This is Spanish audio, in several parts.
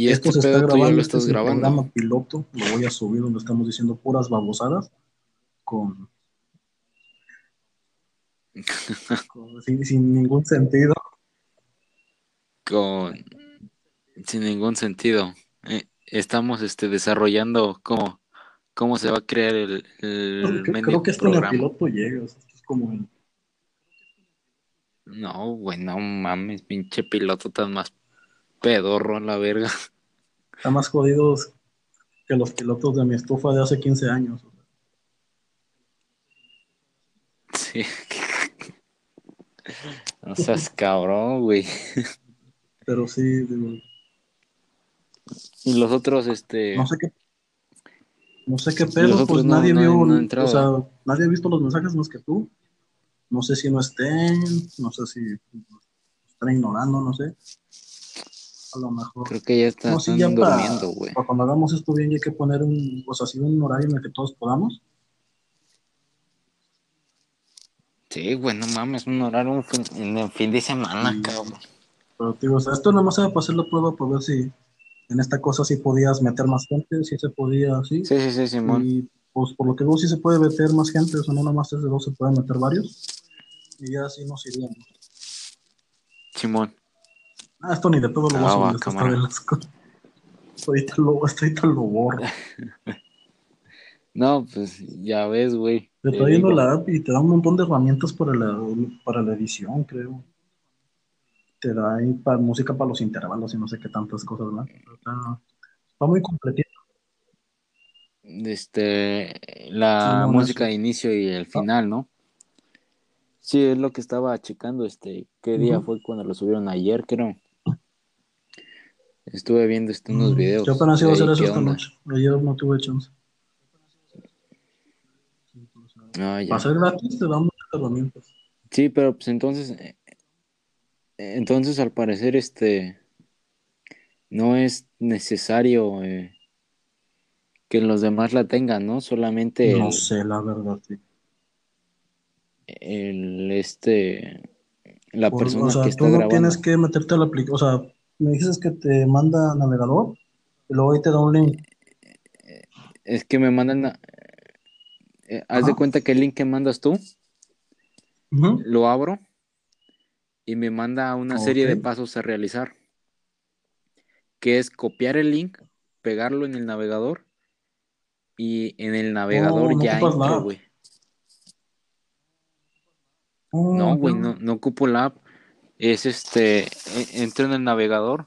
Y Esto este se está grabando, lo este estás es el grabando. programa piloto, lo voy a subir donde estamos diciendo puras babosadas con, con- sin, sin ningún sentido. Con sin ningún sentido. Eh, estamos este desarrollando cómo, cómo se va a crear el, el Creo creo que esto ni a programa. piloto llega, o sea, esto es como el- No, güey, no mames, pinche piloto tan más pedorro a la verga. Está más jodidos que los pilotos de mi estufa de hace 15 años. Sí. No seas cabrón, güey. Pero sí, digo, Y los otros, este. no sé qué. No sé qué pedo, pues no- nadie no vio, no o sea, nadie ha visto los mensajes más que tú. No sé si no estén, no sé si están ignorando, no sé. A lo mejor. Creo que ya están, No, sí, están ya para, durmiendo, güey. cuando hagamos esto bien, ya hay que poner un, pues así un horario en el que todos podamos. Sí, güey, no mames, un horario un fin, en el fin de semana, Sí. cabrón. Pero digo, o sea, esto nada más era para hacer la prueba, para ver si en esta cosa sí podías meter más gente, si se podía, sí. Sí, sí, sí, Simón. Y pues por lo que veo sí se puede meter más gente, o sea, no nada más tres de dos, se pueden meter varios. Y ya así nos iríamos. Simón. Ah, esto ni de todo lo voy a Ah, subir, esto está. Ahorita lo, ahorita lo borro. No, pues ya ves, güey. Te está yendo la app y te da un montón de herramientas para la, para la edición, creo. Te da ahí para música para los intervalos y no sé qué tantas cosas, ¿verdad? Está, está muy completito. Este, la música de inicio y el final, ¿no? Sí, es lo que estaba checando, este, qué día fue cuando lo subieron ayer, creo. Estuve viendo este, unos Mm, videos. Yo apenas iba a hacer eso ¿qué esta noche. Ayer no tuve chance. Ah, ya. Para ser gratis te da muchas herramientas. Sí, pero pues entonces, eh, entonces al parecer, este, no es necesario eh, que los demás la tengan, ¿no? Solamente No el, sé, la verdad, sí. el, este, la Por- persona o sea, que tú está no grabando. tienes que meterte a la aplicación. O sea, me dices que te manda navegador y luego ahí te da un link. Es que me mandan, a- eh, haz de cuenta que el link que mandas tú, lo abro y me manda una serie de pasos a realizar, que es copiar el link, pegarlo en el navegador y en el navegador Oh, no ya entro, güey. Oh, No, güey, no, no ocupo la app. Es este, e- entro en el navegador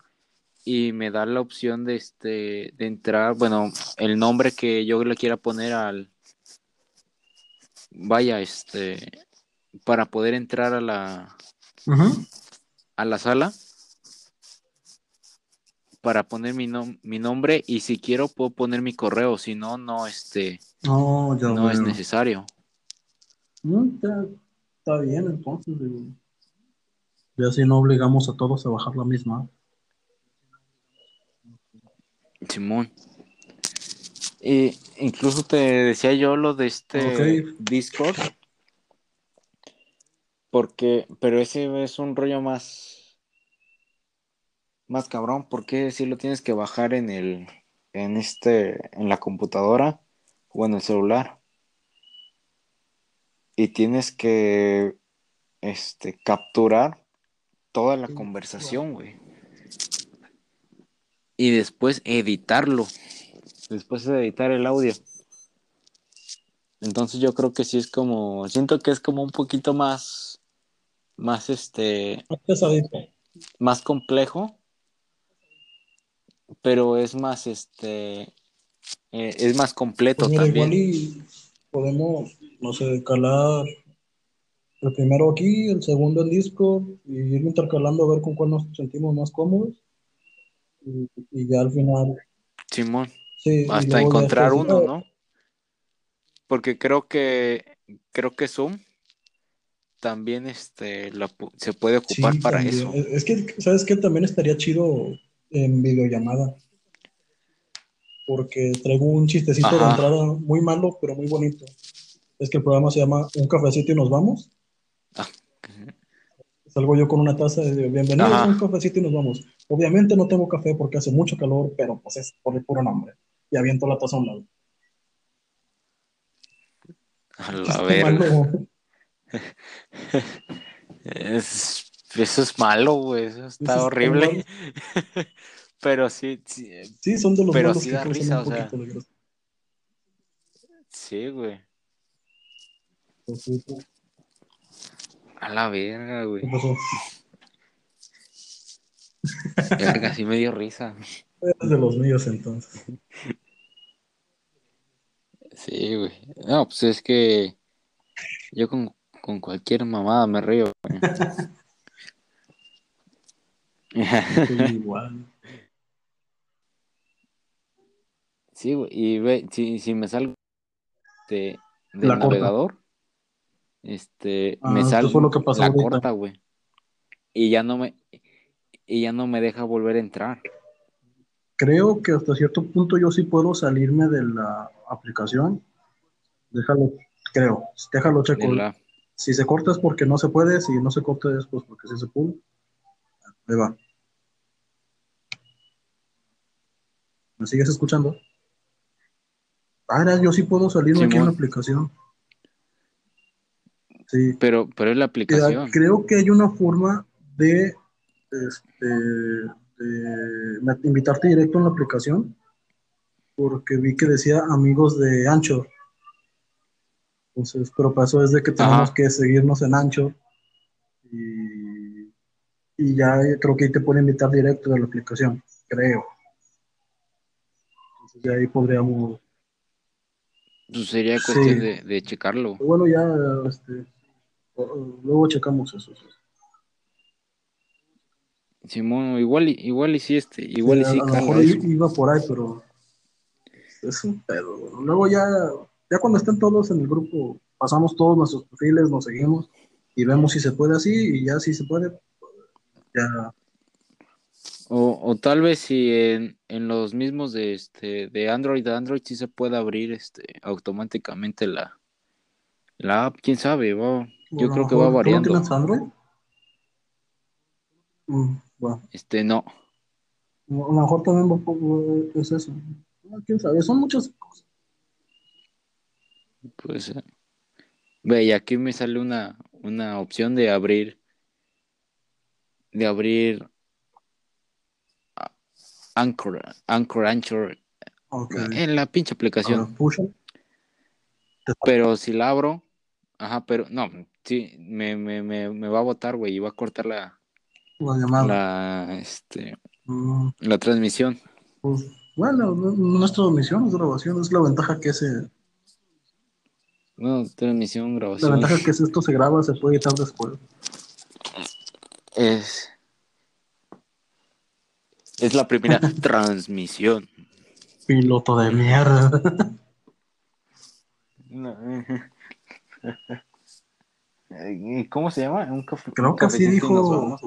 y me da la opción de este, de entrar, bueno, el nombre que yo le quiera poner al, vaya, este, para poder entrar a la, a la sala, para poner mi, nom- mi nombre y si quiero puedo poner mi correo, si no, no, este, No, ya no es necesario. Mm, está, está bien, entonces. Ya si no obligamos a todos a bajar la misma. Simón. Y incluso te decía yo lo de este. Discord. Porque, pero ese es un rollo más, más cabrón, porque si lo tienes que bajar en el, en este, en la computadora o en el celular. Y tienes que, este, capturar toda la conversación, güey. Y después editarlo. Después de editar el audio. Entonces yo creo que sí es como, siento que es como un poquito más, más este, Más pesadito. más complejo, pero es más este, eh, es más completo Pues mira, también. igual y podemos, no sé, calar el primero aquí, el segundo en Discord, y ir intercalando a ver con cuál nos sentimos más cómodos. Y, y ya al final, Simón, sí, hasta encontrar después, uno, ¿no? Porque creo que, creo que Zoom también este, la se puede Sí, ocupar para también. eso. Es que, ¿sabes qué? También estaría chido en videollamada. Porque traigo un chistecito de entrada muy malo, pero muy bonito. Es que el programa se llama Un cafecito y nos vamos. Salgo yo con una taza de bienvenidos Ajá. a un cafecito y nos vamos. Obviamente no tengo café porque hace mucho calor, pero pues es por el puro nombre. Y aviento la taza a un lado. A la verga. Es, eso es malo, güey. Eso está horrible. Pero sí, sí, Sí, son de los Pero sí que da risa, un o sea. sí, güey. Pues sí, sí. A la verga, güey. ¿Qué pasó? Verga, sí me dio risa. Eres de los míos entonces. Sí, güey. No, pues es que yo con, con cualquier mamada me río, güey. Sí, igual. Sí, güey. Y ve, si, si me salgo de, del La navegador, este, Ah, me salgo fue lo que pasó la ahorita. corta, güey. Y ya no me, y ya no me deja volver a entrar. Creo que hasta cierto punto yo sí puedo salirme de la aplicación. Déjalo, creo. Déjalo checo. la- Si se corta es porque no se puede, si no se corta es pues porque sí se pudo. Ahí va. ¿Me sigues escuchando? Ah, era, yo sí puedo salirme aquí en la aplicación. Sí. pero, pero es la aplicación. Creo que hay una forma de, este, de invitarte directo en la aplicación, porque vi que decía amigos de Anchor. Entonces, pero para eso es de que tenemos Ajá. que seguirnos en Anchor y, y ya creo que ahí te puede invitar directo de la aplicación, creo. Entonces, ya ahí podríamos. Pues sería Sí. cuestión de, de checarlo. Bueno, ya, este, luego checamos eso. Simón, igual y, igual y sí, este, igual y Sí, a lo cala mejor eso. iba por ahí, pero es un pedo. Luego ya, ya cuando estén todos en el grupo, pasamos todos nuestros perfiles, nos seguimos y vemos si se puede así y ya si se puede, ya. O, o tal vez si en, en los mismos de este de Android, de Android sí se puede abrir este automáticamente la, la app, quién sabe, va, yo creo que va mejor- ¿tú no variando. tienes Android? Mm, bueno, Este no, a lo mejor también es eso. No, quién sabe, son muchas cosas. pues ve, y aquí me sale una, una opción de abrir de abrir ah, Anchor, Anchor, Anchor en la pinche aplicación. Pero si la abro, ajá, pero no, sí, me, me, me, me va a botar, güey, y va a cortar la, la la, este, Mm, la transmisión. pues, bueno, no- nuestra misión es grabación, es la ventaja que se, No, transmisión, La grabación. ventaja es que si esto se graba, se puede editar después. Es, es la primera transmisión. Piloto de mierda. No, eh, ¿Cómo se llama? Un café, Creo un que nos dijo. sé,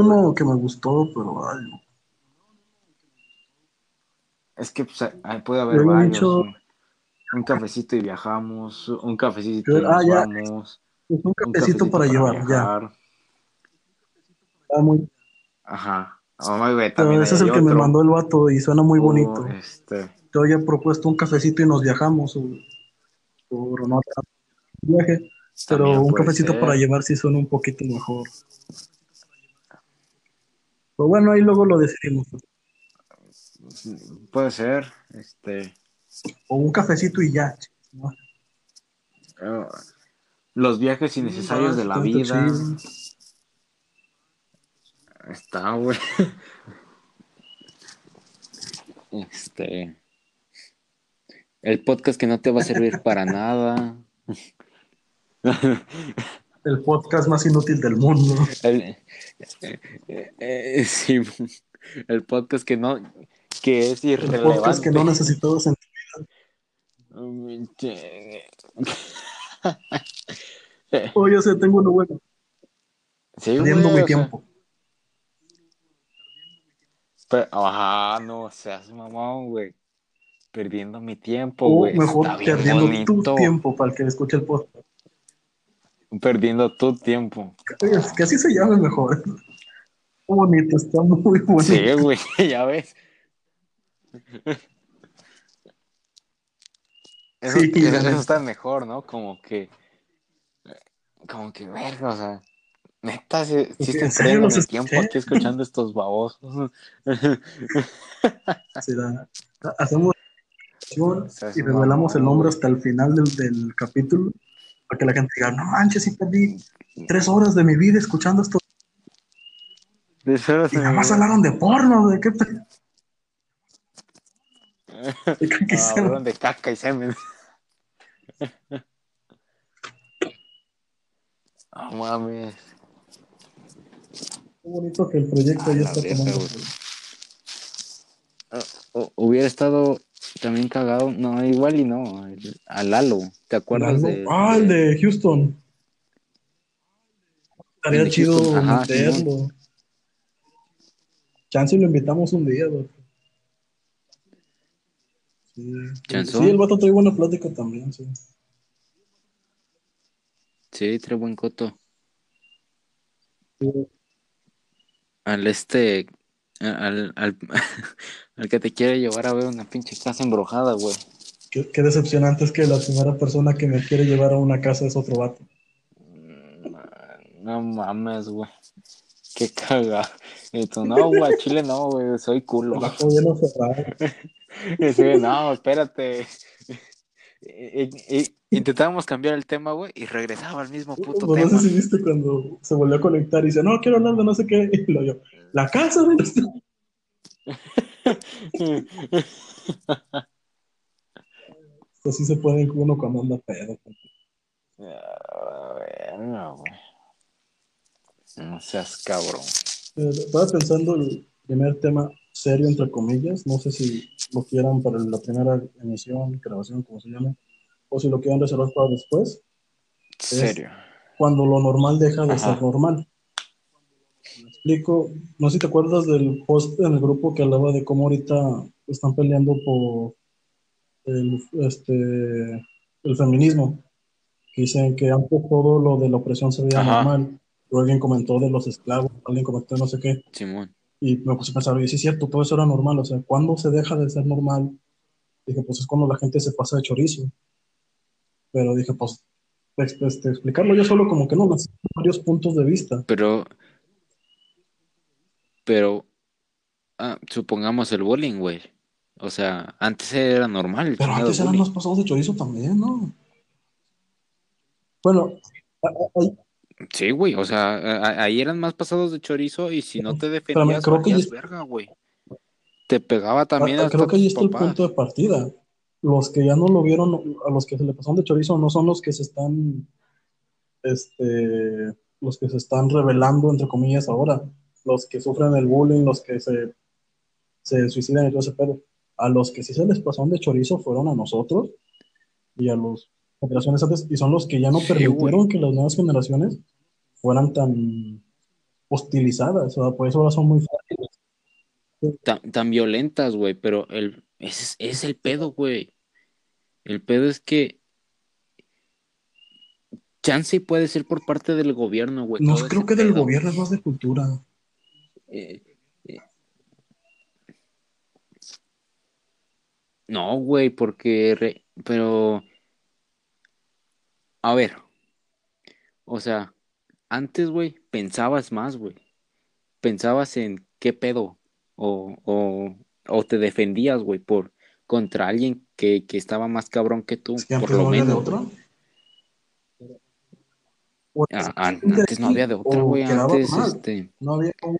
uno que me gustó, pero ay. Es que pues, ahí puede haber Yo varios. dicho- Un, un cafecito y viajamos. Un cafecito y ah, vamos. Es un Un cafecito para llevar, ya. muy- Ajá. También ese es el que me mandó el vato y suena muy Oh, bonito. este, Yo había propuesto un cafecito y nos viajamos. O, o no viaje, pero también un cafecito ser. para llevar sí suena un poquito mejor. Pero bueno, ahí luego lo decidimos. Puede ser. Este. O un cafecito y ya. ¿no? eh, los viajes innecesarios de la vida. chido. Está, güey. Este. El podcast que no te va a servir para nada. El podcast más inútil del mundo. El, eh, eh, sí, el podcast que no. Que es El irrelevante. podcast que no necesitabas en Oh, yo sé, tengo uno bueno. Sí, Perdiendo güey, mi o sea, tiempo. pero- ajá, no seas mamón, güey. Perdiendo mi tiempo, o güey. mejor Está perdiendo tu tiempo para el que escuche el podcast. Perdiendo tu tiempo. Es que así se llame mejor. Qué bonito, está muy bonito. Sí, güey, ya ves. Eso, Sí, eso- eso está mejor, ¿no? Como que, como que, verga, o sea, neta, sí, sí Porque, estoy ¿en serio perdiendo los mi tiempo aquí escuchando estos babosos. La- hacemos y revelamos el nombre hasta el final del, del capítulo para que la gente diga, no manches, sí perdí tres horas de mi vida escuchando esto De eso y nada más hablaron de porno, ¿de qué? ¿De Ah, hablaron de caca y semen. No mames. Qué bonito que el proyecto A ya está tomando. hubiera estado también cagado. No, igual y no. A Lalo. ¿Te acuerdas Lalo. de, ah, el de Houston. Estaría chido Houston, ajá, meterlo. Chance y lo invitamos un día, güey. Sí, sí, sí, el vato trae buena plática también, sí. Sí, trae buen coto. Al este. Al, al, al que te quiere llevar a ver una pinche casa embrujada, güey. Qué, qué decepcionante es que la primera persona que me quiere llevar a una casa es otro vato. No mames, güey. Qué caga. Y tú, no, güey, Chile no, güey, soy culo. No, espérate. Y- y- intentábamos cambiar el tema, güey, y regresaba al mismo puto no tema. sé si viste cuando se volvió a conectar y dice, no, quiero hablar de no sé qué. Y lo yo, la casa, güey. Así se puede uno cuando anda pedo. Ah, verga, güey. No seas cabrón. Estaba pensando el primer tema serio, entre comillas. No sé si lo quieran para la primera emisión, grabación, como se llame, o si lo quieran reservar para después. Serio. Cuando lo normal deja de Ajá. ser normal. Me explico. No sé si te acuerdas del post en el grupo que hablaba de cómo ahorita están peleando por el, este, el feminismo. Dicen que antes todo lo de la opresión se veía Ajá. normal. Luego alguien comentó de los esclavos, alguien comentó de no sé qué. Simón. Y me puse a pensar, oye, sí es cierto, todo eso era normal. O sea, ¿cuándo se deja de ser normal? Dije, pues es cuando la gente se pasa de chorizo. Pero dije, pues, este, explicarlo yo solo como que no, las varios puntos de vista. Pero. Pero. ah, supongamos el bullying, güey. O sea, antes era normal Pero antes eran más pasados de chorizo también, ¿no? Bueno, ahí- Sí, güey. O sea, ahí eran más pasados de chorizo y si no te defendías, creo que verga, güey. Te pegaba también a- hasta creo que ahí está el punto de partida. Los que ya no lo vieron, a los que se le pasaron de chorizo, no son los que se están, este, los que se están revelando, entre comillas, ahora. Los que sufren el bullying, los que se, se suicidan y todo ese pedo. A los que sí se les pasaron de chorizo fueron a nosotros y a los generaciones antes, y son los que ya no Sí, permitieron güey. que las nuevas generaciones fueran tan hostilizadas. O sea, por eso ahora son muy fáciles. tan, tan violentas, güey, pero el, ese es, es el pedo, güey. El pedo es que chance puede ser por parte del gobierno, güey. No creo que del gobierno es más de cultura. Eh, eh. No, güey, porque, re- pero, a ver, o sea, antes, güey, pensabas más, güey. Pensabas en qué pedo, o, o, o te defendías, güey, por contra alguien que, que estaba más cabrón que tú, por antes lo no había de menos. otra. güey. O Ah, antes no había de otra, güey. Antes, mal. este, No había un-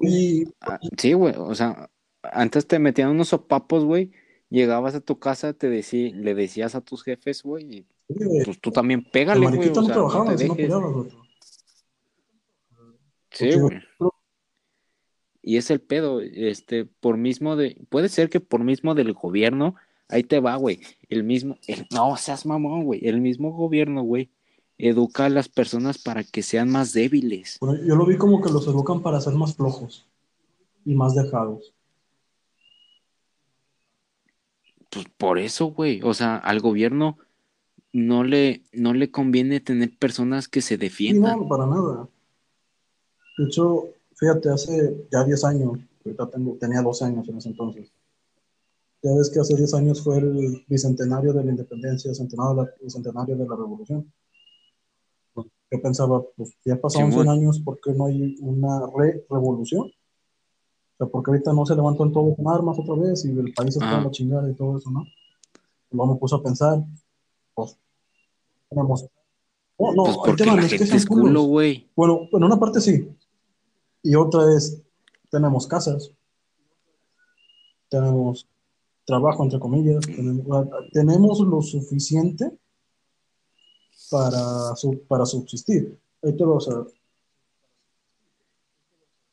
y ah, sí, güey. O sea, antes te metían unos sopapos, güey. Llegabas a tu casa, te decí- le decías a tus jefes, güey, y pues tú también pégale, güey. O sea, no te dejes. otro. Sí, güey. Y es el pedo, este, por mismo de, puede ser que por mismo del gobierno, ahí te va, güey, el mismo, el- no seas mamón, güey, el mismo gobierno, güey, educa a las personas para que sean más débiles. Bueno, yo lo vi como que los educan para ser más flojos y más dejados. Pues por eso, güey, o sea, al gobierno no le, no le conviene tener personas que se defiendan. no, para nada. De hecho, fíjate, hace ya 10 años, ahorita tengo, tenía 12 años en ese entonces. Ya ves que hace 10 años fue el bicentenario de la independencia, centenario de la, centenario de la revolución. Yo pensaba, pues ya pasaron Simón. 100 años, ¿por qué no hay una re-revolución? O sea, porque ahorita no se levantan todos con armas otra vez y el país está Ah. en la chingada y todo eso, ¿no? Luego me puse a pensar, pues, tenemos... Oh, no, pues el tema la no es que gente es culo, güey. Bueno, en una parte sí. Y otra es, tenemos casas, tenemos trabajo, entre comillas, tenemos, tenemos lo suficiente para, para subsistir. Ahí te lo, o sea,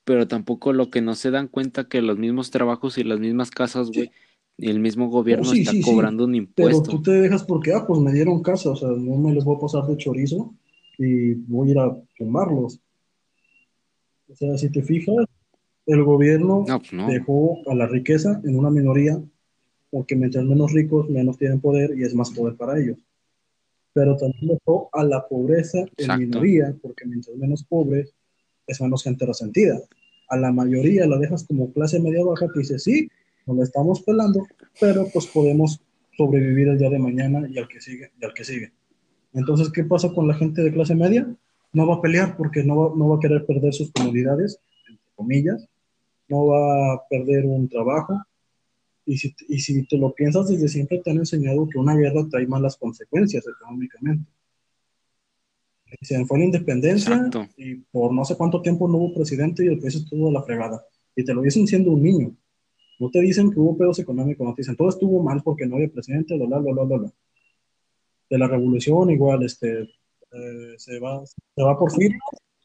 Pero tampoco lo que no se dan cuenta que los mismos trabajos y las mismas casas, güey, el mismo gobierno sí, está sí, sí, cobrando un pero impuesto. tú te dejas porque, ah, pues me dieron casa, o sea, no me les voy a pasar de chorizo y voy a ir a tumbarlos. O sea, si te fijas, el gobierno No, pues no. dejó a la riqueza en una minoría, porque mientras menos ricos, menos tienen poder y es más poder para ellos. Pero también dejó a la pobreza en Exacto. minoría, porque mientras menos pobres, es menos gente resentida. A la mayoría la dejas como clase media baja que dice, sí, nos la estamos pelando, pero pues podemos sobrevivir el día de mañana y al que sigue, y al que sigue. Entonces, ¿qué pasa con la gente de clase media? No va a pelear porque no va, no va a querer perder sus comodidades, entre comillas, no va a perder un trabajo. Y si, y si te lo piensas, desde siempre te han enseñado que una guerra trae malas consecuencias económicamente. Se fue la independencia Exacto. y por no sé cuánto tiempo no hubo presidente y el país estuvo de la fregada. Y te lo dicen siendo un niño. No te dicen que hubo pedos económicos, no te dicen todo estuvo mal porque no había presidente, bla, bla, bla, bla, bla. De la revolución igual, este, eh, se, va, se va por fin.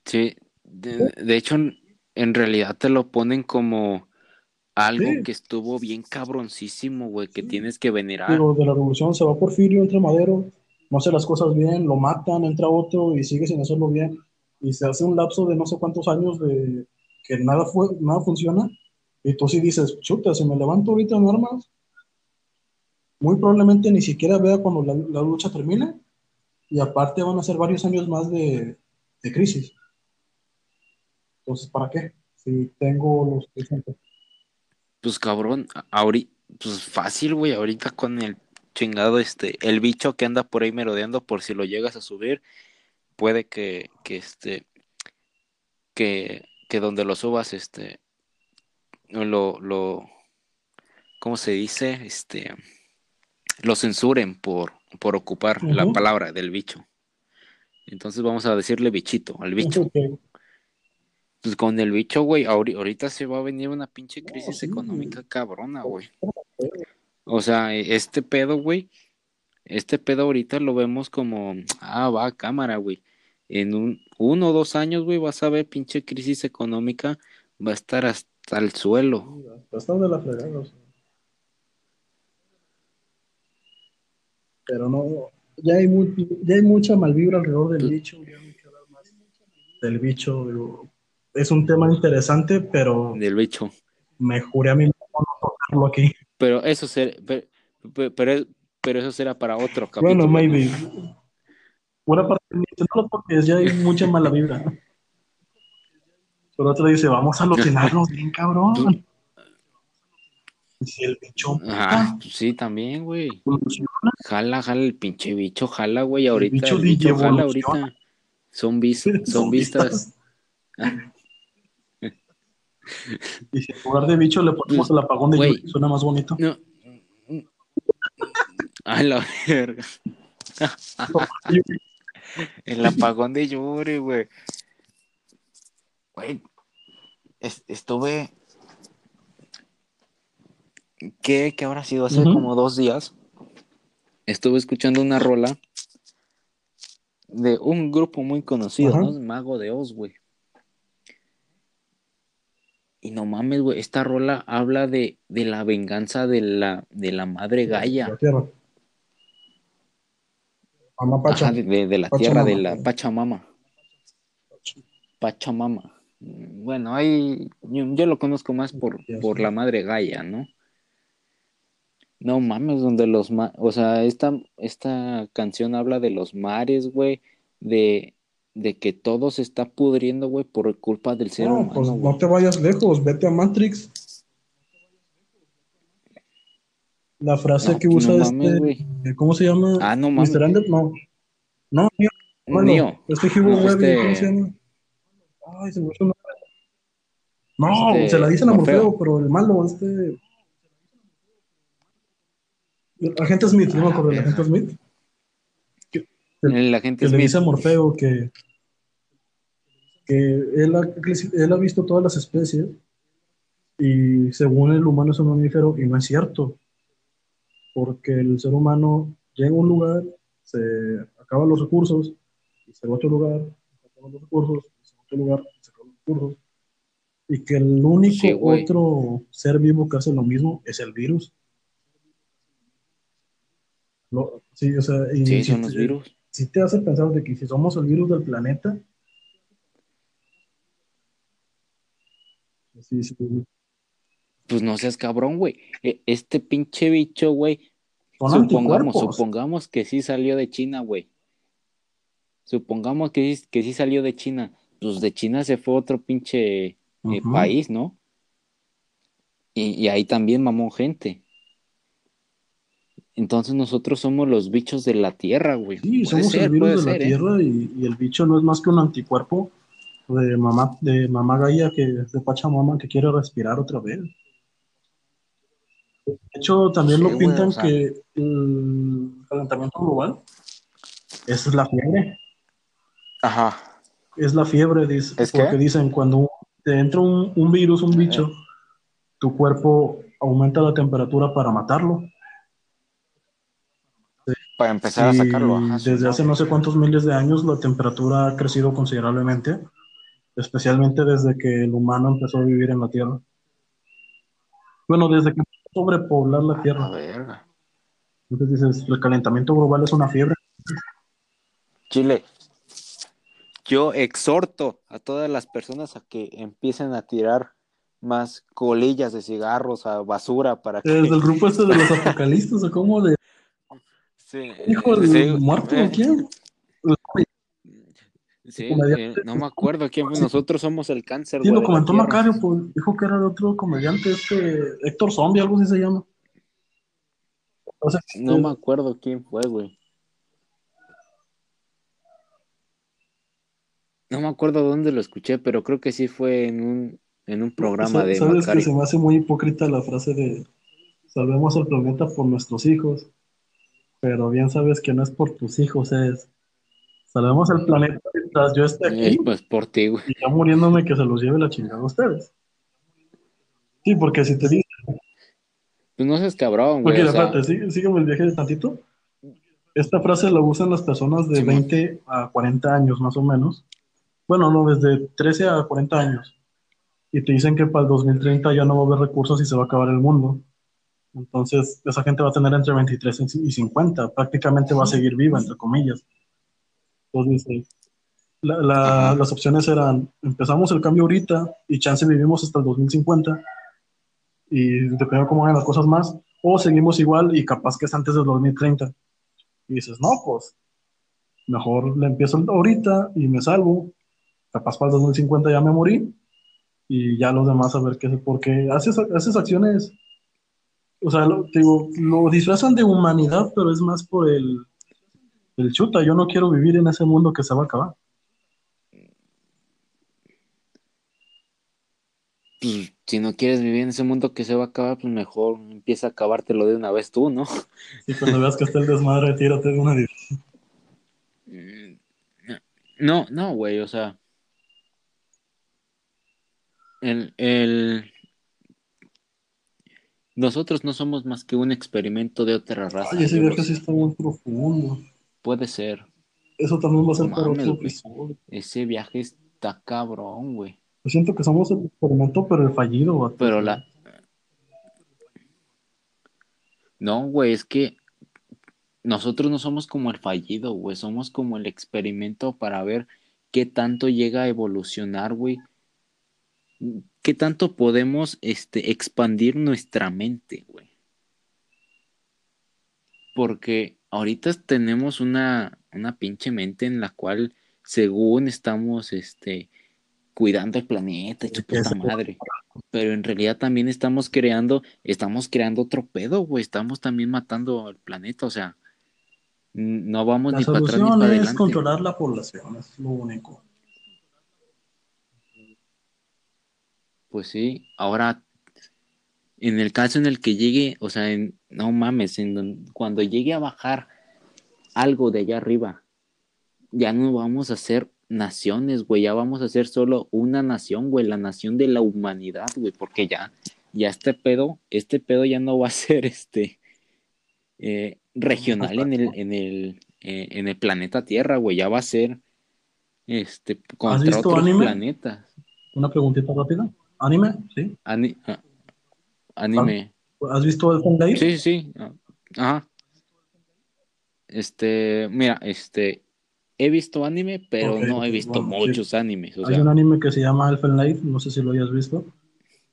Sí, de, de hecho, en, en realidad te lo ponen como algo Sí. que estuvo bien cabroncísimo, güey, que tienes que venerar. Digo, de la revolución se va Porfirio, entra Madero, no hace las cosas bien, lo matan, entra otro y sigue sin hacerlo bien. Y se hace un lapso de no sé cuántos años de que nada, fue, nada funciona. Y tú sí dices, chuta, si me levanto ahorita en armas, muy probablemente ni siquiera vea cuando la, la lucha termine. Y aparte van a ser varios años más de, de crisis. Entonces, ¿para qué? Si tengo los suficientes. Pues cabrón, ahorita, pues fácil, güey, ahorita con el chingado, este, el bicho que anda por ahí merodeando, por si lo llegas a subir, puede que, que este, que, que donde lo subas, este, lo, lo, ¿cómo se dice? Este, lo censuren por, por ocupar la palabra del bicho. Entonces vamos a decirle bichito, al bicho. Pues con el bicho, güey, ahori- ahorita se va a venir una pinche No, crisis económica cabrona, güey. O sea, e- este pedo, güey, este pedo ahorita lo vemos como, ah, va, cámara, güey. En un, uno o dos años, güey, vas a ver pinche crisis económica, va a estar hasta el suelo. Está de la fregada. o sea. Pero no, ya hay, mu- ya hay mucha malvibra alrededor del bicho. ya no hay que hablar más del bicho. digo, es un tema interesante, pero Del bicho. me juré a mí mismo no tocarlo aquí. Pero eso será, pero, pero, pero eso será para otro capítulo. Bueno, ¿no? maybe. Buena parte de mí dice, no lo toques, ya hay mucha mala vibra. Pero otro dice, vamos a alucinarnos bien, cabrón. Si el bicho Ajá, pues sí, también, güey. Jala, jala el pinche bicho, jala, güey, ahorita. bicho El bicho, jala evoluciona. ahorita. Son, vis, son son vistas. Y si en lugar de bicho le ponemos el apagón de güey. Yuri, suena más bonito. No. A la verga. El apagón de Yuri, güey. Güey. es- estuve. ¿Qué, ¿Qué habrá sido? Hace como dos días. Estuve escuchando una rola de un grupo muy conocido. ¿no? Mago de Oz, güey. Y no mames, güey, esta rola habla de, de la venganza de la, de la madre Gaia. La tierra. Mamá Pacha. Ajá, de, de- de la tierra, de Pachamama. la Pachamama. Pachamama. Bueno, ahí yo, yo lo conozco más por, por la madre Gaia, ¿no? No mames, donde los ma o sea, esta, esta canción habla de los mares, güey, de, de que todo se está pudriendo, güey, por culpa del ser No, pues no te vayas lejos, vete a Matrix. La frase No, que usa no mames, este, güey. ¿cómo se llama? Ah, no mames. No. No, Neo, bueno, Neo. este Hugo No, Weaving, este- ¿cómo se llama? Ay, se me su nombre. No, Este, se la dicen a Morfeo. pero el malo, este. Agente Smith, no me Ah, acuerdo, agente Smith. El agente que le Smith. dice a Morfeo que, que él, ha, él ha visto todas las especies y según el humano es un mamífero y no es cierto, porque el ser humano llega a un lugar, se acaban los recursos y se va a otro lugar, se acaban los recursos, y se va a otro lugar, y se acaban los recursos, y que el único Sí, otro ser vivo que hace lo mismo es el virus. Lo- sí, o sea, y Sí, si son te- los virus. si te hace pensar de que si somos el virus del planeta, sí, sí, Pues no seas cabrón, güey. E- Este pinche bicho, güey, supongamos, supongamos que sí salió de China, güey. Supongamos que sí, que sí salió de China. Pues de China se fue otro pinche eh, país, ¿no? Y, y ahí también mamó gente. Entonces nosotros somos los bichos de la tierra, güey. Sí, Puede somos ser, el virus de la ¿eh? Tierra y, y el bicho no es más que un anticuerpo de mamá, de mamá Gaia que de Pachamama que quiere respirar otra vez. De hecho, también Sí, lo güey, pintan o sea. que el calentamiento global es la fiebre. Ajá. Es la fiebre, dice, ¿Es porque qué? dicen cuando te entra un, un virus, un bicho, tu cuerpo aumenta la temperatura para matarlo. Para empezar a sacarlo. Ajá, desde ¿no? hace no sé cuántos miles de años la temperatura ha crecido considerablemente, especialmente desde que el humano empezó a vivir en la Tierra. Bueno, desde que empezó a sobrepoblar la Tierra. verga. Entonces dices, el calentamiento global es una fiebre. Chile, yo exhorto a todas las personas a que empiecen a tirar más colillas de cigarros a basura para que... Desde el grupo este de los apocalistas, o como de Sí, hijo del sí, muerto, eh, ¿quién? sí, eh, no me acuerdo quién fue. Nosotros somos el cáncer, Sí, lo de comentó. Macario, pues dijo que era de otro comediante, este Héctor Zombie, algo así se llama. O sea, No me acuerdo quién fue, güey. No me acuerdo dónde lo escuché, pero creo que sí fue en un, en un programa Sa- de Sabes que se me hace muy hipócrita la frase de salvemos el planeta por nuestros hijos, pero bien sabes que no es por tus hijos, es salvemos el planeta mientras yo esté aquí pues por ti, güey. y ya muriéndome que se los lleve la chingada a ustedes. Sí, porque si te dicen, Pues no seas cabrón, güey. porque o sea, sí- sígueme el viaje de tantito. Esta frase la usan las personas de Sí, 20 a 40 años más o menos. Bueno, no, desde 13 a 40 años. Y te dicen que para el 2030 ya no va a haber recursos y se va a acabar el mundo. Entonces, esa gente va a tener entre 23 y 50. Prácticamente va a seguir viva, entre comillas. Entonces, eh, la- la- las opciones eran, empezamos el cambio ahorita y chance vivimos hasta el 2050 y dependiendo de cómo vayan las cosas más, o seguimos igual y capaz que es antes del 2030. Y dices, no, pues, mejor le empiezo ahorita y me salvo. Capaz para el 2050 ya me morí y ya los demás a ver qué, porque haces, haces acciones, o sea, lo, digo, lo disfrazan de humanidad, pero es más por el, el chuta. Yo no quiero vivir en ese mundo que se va a acabar. pues, si no quieres vivir en ese mundo que se va a acabar, pues mejor empieza a acabártelo de una vez tú, ¿no? Y cuando veas que está el desmadre, tírate de una Mm, No, no, güey, o sea. El, el... Nosotros no somos más que un experimento de otra raza. Ay, ese viaje sí está muy profundo. Puede ser. Eso también va a ser para otro güey. episodio. Ese viaje está cabrón, güey. Yo siento que somos el experimento, pero el fallido. vato. Pero la. No, güey, es que nosotros no somos como el fallido, güey. Somos como el experimento para ver qué tanto llega a evolucionar, güey. Qué tanto podemos este, expandir nuestra mente, güey. porque ahorita tenemos una, una pinche mente en la cual, según estamos, este, cuidando el planeta y su puta madre. Pero en realidad también estamos creando, estamos creando otro pedo, güey. Estamos también matando al planeta, o sea, no vamos La ni para atrás ni solución para es adelante. controlar la población, es lo único. Pues sí, ahora, en el caso en el que llegue, o sea, en- no mames, en don- cuando llegue a bajar algo de allá arriba, ya no vamos a ser naciones, güey, ya vamos a ser solo una nación, güey, la nación de la humanidad, güey, porque ya, ya este pedo, este pedo ya no va a ser este eh, regional en el, en el, eh, en el planeta Tierra, güey, ya va a ser este contra visto otros anime? planetas. Una preguntita rápida. ¿Anime? ¿Sí? Ani- ah, anime. ¿Has visto el Life? Sí, sí, sí. Ajá. Este, mira, este, he visto anime, pero no he visto bueno, sí. muchos animes. O Hay sea, un anime que se llama Elfen Life, no sé si lo hayas visto,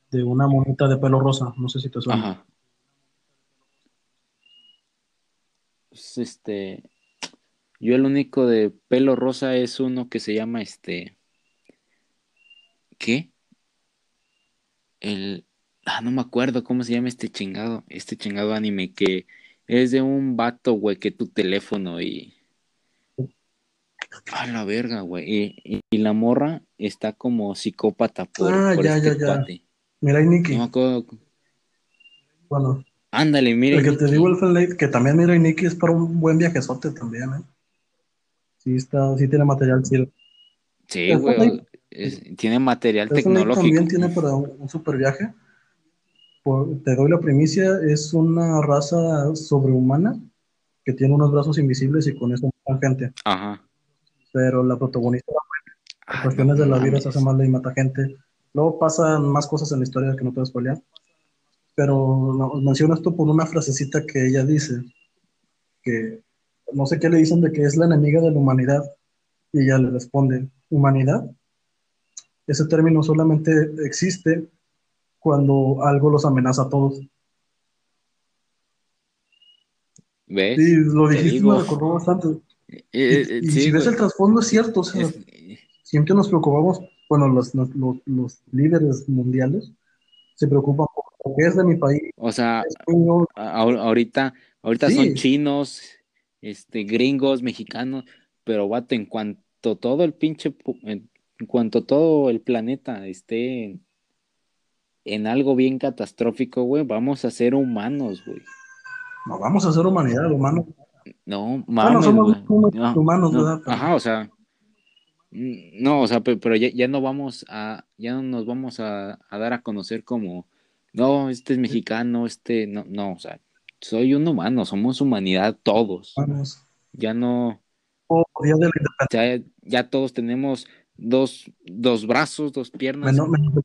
de una monita de pelo rosa, no sé si te suena. ajá. Pues, este, yo el único de pelo rosa es uno que se llama este, ¿qué? El, ah, no me acuerdo cómo se llama este chingado, este chingado anime que es de un vato, güey, que tu teléfono y a la verga, güey. Y, la morra está como psicópata por, Ah, por ya, este ya, ya. Mirai Nikki. No me acuerdo. Bueno, Ándale, mire. el que te digo Elfen Life, que también Mirai Nikki es para un buen viajezote también, ¿eh? Sí, está, sí tiene material chido. Sí, el güey. Es- tiene material tecnológico. también tiene para un, un super viaje. Por- te doy la primicia, es una raza sobrehumana que tiene unos brazos invisibles y con eso matan gente. Ajá. Pero la protagonista por cuestiones no de la vida se hace mala y mata gente. Luego pasan más cosas en la historia que no te voy a spoilear. Pero no, menciono esto por una frasecita que ella dice, que no sé qué le dicen de que es la enemiga de la humanidad. Y ella le responde, ¿humanidad? Ese término solamente existe cuando algo los amenaza a todos. ¿Ves? Sí, lo Te dijiste, me recordó bastante. Eh, eh, y sí, si ves el trasfondo es cierto, o sea, Es- siempre nos preocupamos, bueno, los, los, los- los líderes mundiales se preocupan por lo que es de mi país, o sea, ahorita, ahorita Sí. son chinos, este, gringos, mexicanos, pero vato, en cuanto todo el pinche, en en cuanto todo el planeta esté en, en algo bien catastrófico, güey, vamos a ser humanos, güey. no vamos a ser humanidad, humanos. No, Bueno, mames, somos güey. humanos, No, humanos, no, ¿verdad? Ajá, o sea, no, o sea, pe- pero, ya, ya no vamos a, ya no nos vamos a, a dar a conocer como, no, este es mexicano, este, no, no, o sea, soy un humano, somos humanidad todos. Humanos. Ya no, O día de la ya, ya todos tenemos dos, dos brazos, dos piernas, menos-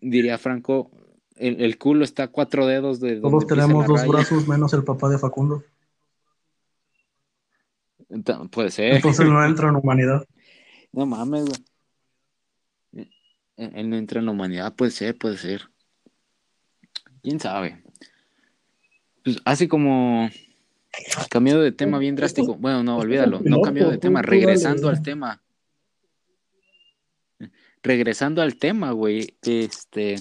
diría Franco, el, el culo está a cuatro dedos de todos tenemos dos raya. brazos menos el papá de Facundo. Ent- Puede ser. Entonces no entra en humanidad. No mames, güey. Él, él no entra en la humanidad, puede ser, puede ser. ¿Quién sabe? Pues así como cambiado de tema bien drástico. Bueno, no, olvídalo. No cambiado de tema, regresando al tema. Regresando al tema, güey. Este,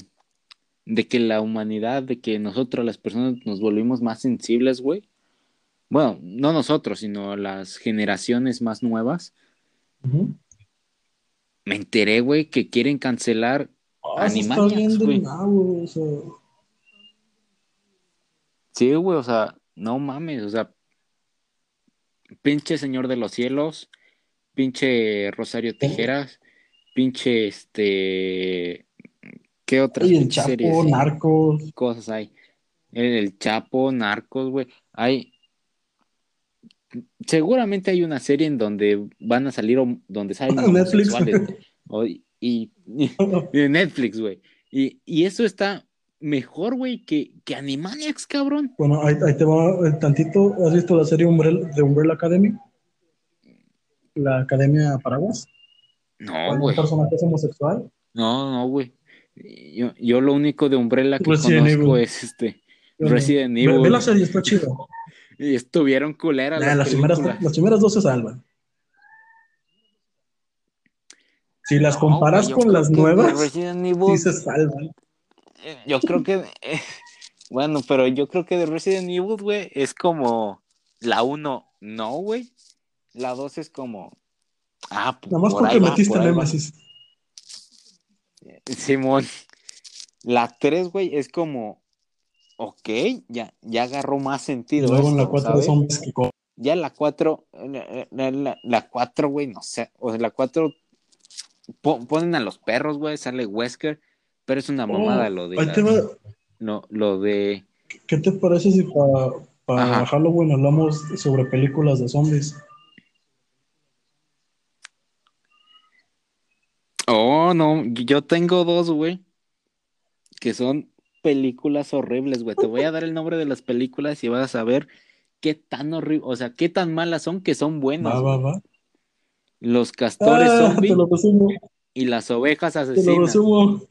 de que la humanidad, de que nosotros las personas nos volvimos más sensibles, güey. Bueno, no nosotros, sino las generaciones más nuevas. Me enteré, güey, que quieren cancelar bien del güey. nabo, o sea, Sí, güey, o sea, no mames, o sea, pinche Señor de los Cielos, pinche Rosario Tijeras, pinche este, ¿qué otras el Chapo, series y Narcos. cosas hay? El, el Chapo, Narcos, güey, hay, seguramente hay una serie en donde van a salir, hom- donde salen Netflix. o- y, y, y de Netflix, güey, y, y eso está mejor, güey, que, que Animaniacs, cabrón. Bueno, ahí, ahí te va el tantito. ¿Has visto la serie Umbrella, de Umbrella Academy? La Academia Paraguas. No, güey. personaje es homosexual. No, no, güey. Yo, yo lo único de Umbrella que Resident conozco Evil. es este Resident Evil. ve la serie, está chida. Y estuvieron culeras Nah, las, las, primeras, las primeras dos se salvan. Si las No, comparas yo con las nuevas, Resident sí Evil, se salvan. eh, yo creo que, eh, bueno, pero yo creo que de Resident Evil, güey, es como la 1, no, güey. La 2 es como, ah, pues, Nada más por porque va, metiste ahí va. Nemesis. Simón. La 3, güey, es como, ok, ya, ya agarró más sentido. luego en la esto, 4 ¿sabes? zombies que Ya la 4, la, la, la- la 4, güey, no sé, o sea, la 4 po- ponen a los perros, güey, sale Wesker, pero es una mamada Oh, lo de la- va. lo, lo de ¿Qué te parece si para Ajá. Halloween hablamos sobre películas de zombies? No, yo tengo dos, güey, que son películas horribles, güey. Te voy a dar el nombre de las películas y vas a saber qué tan horrible, o sea, qué tan malas son que son buenas. Va, va, güey. va. Los castores Ah, y las ovejas te lo asesinas. resumo.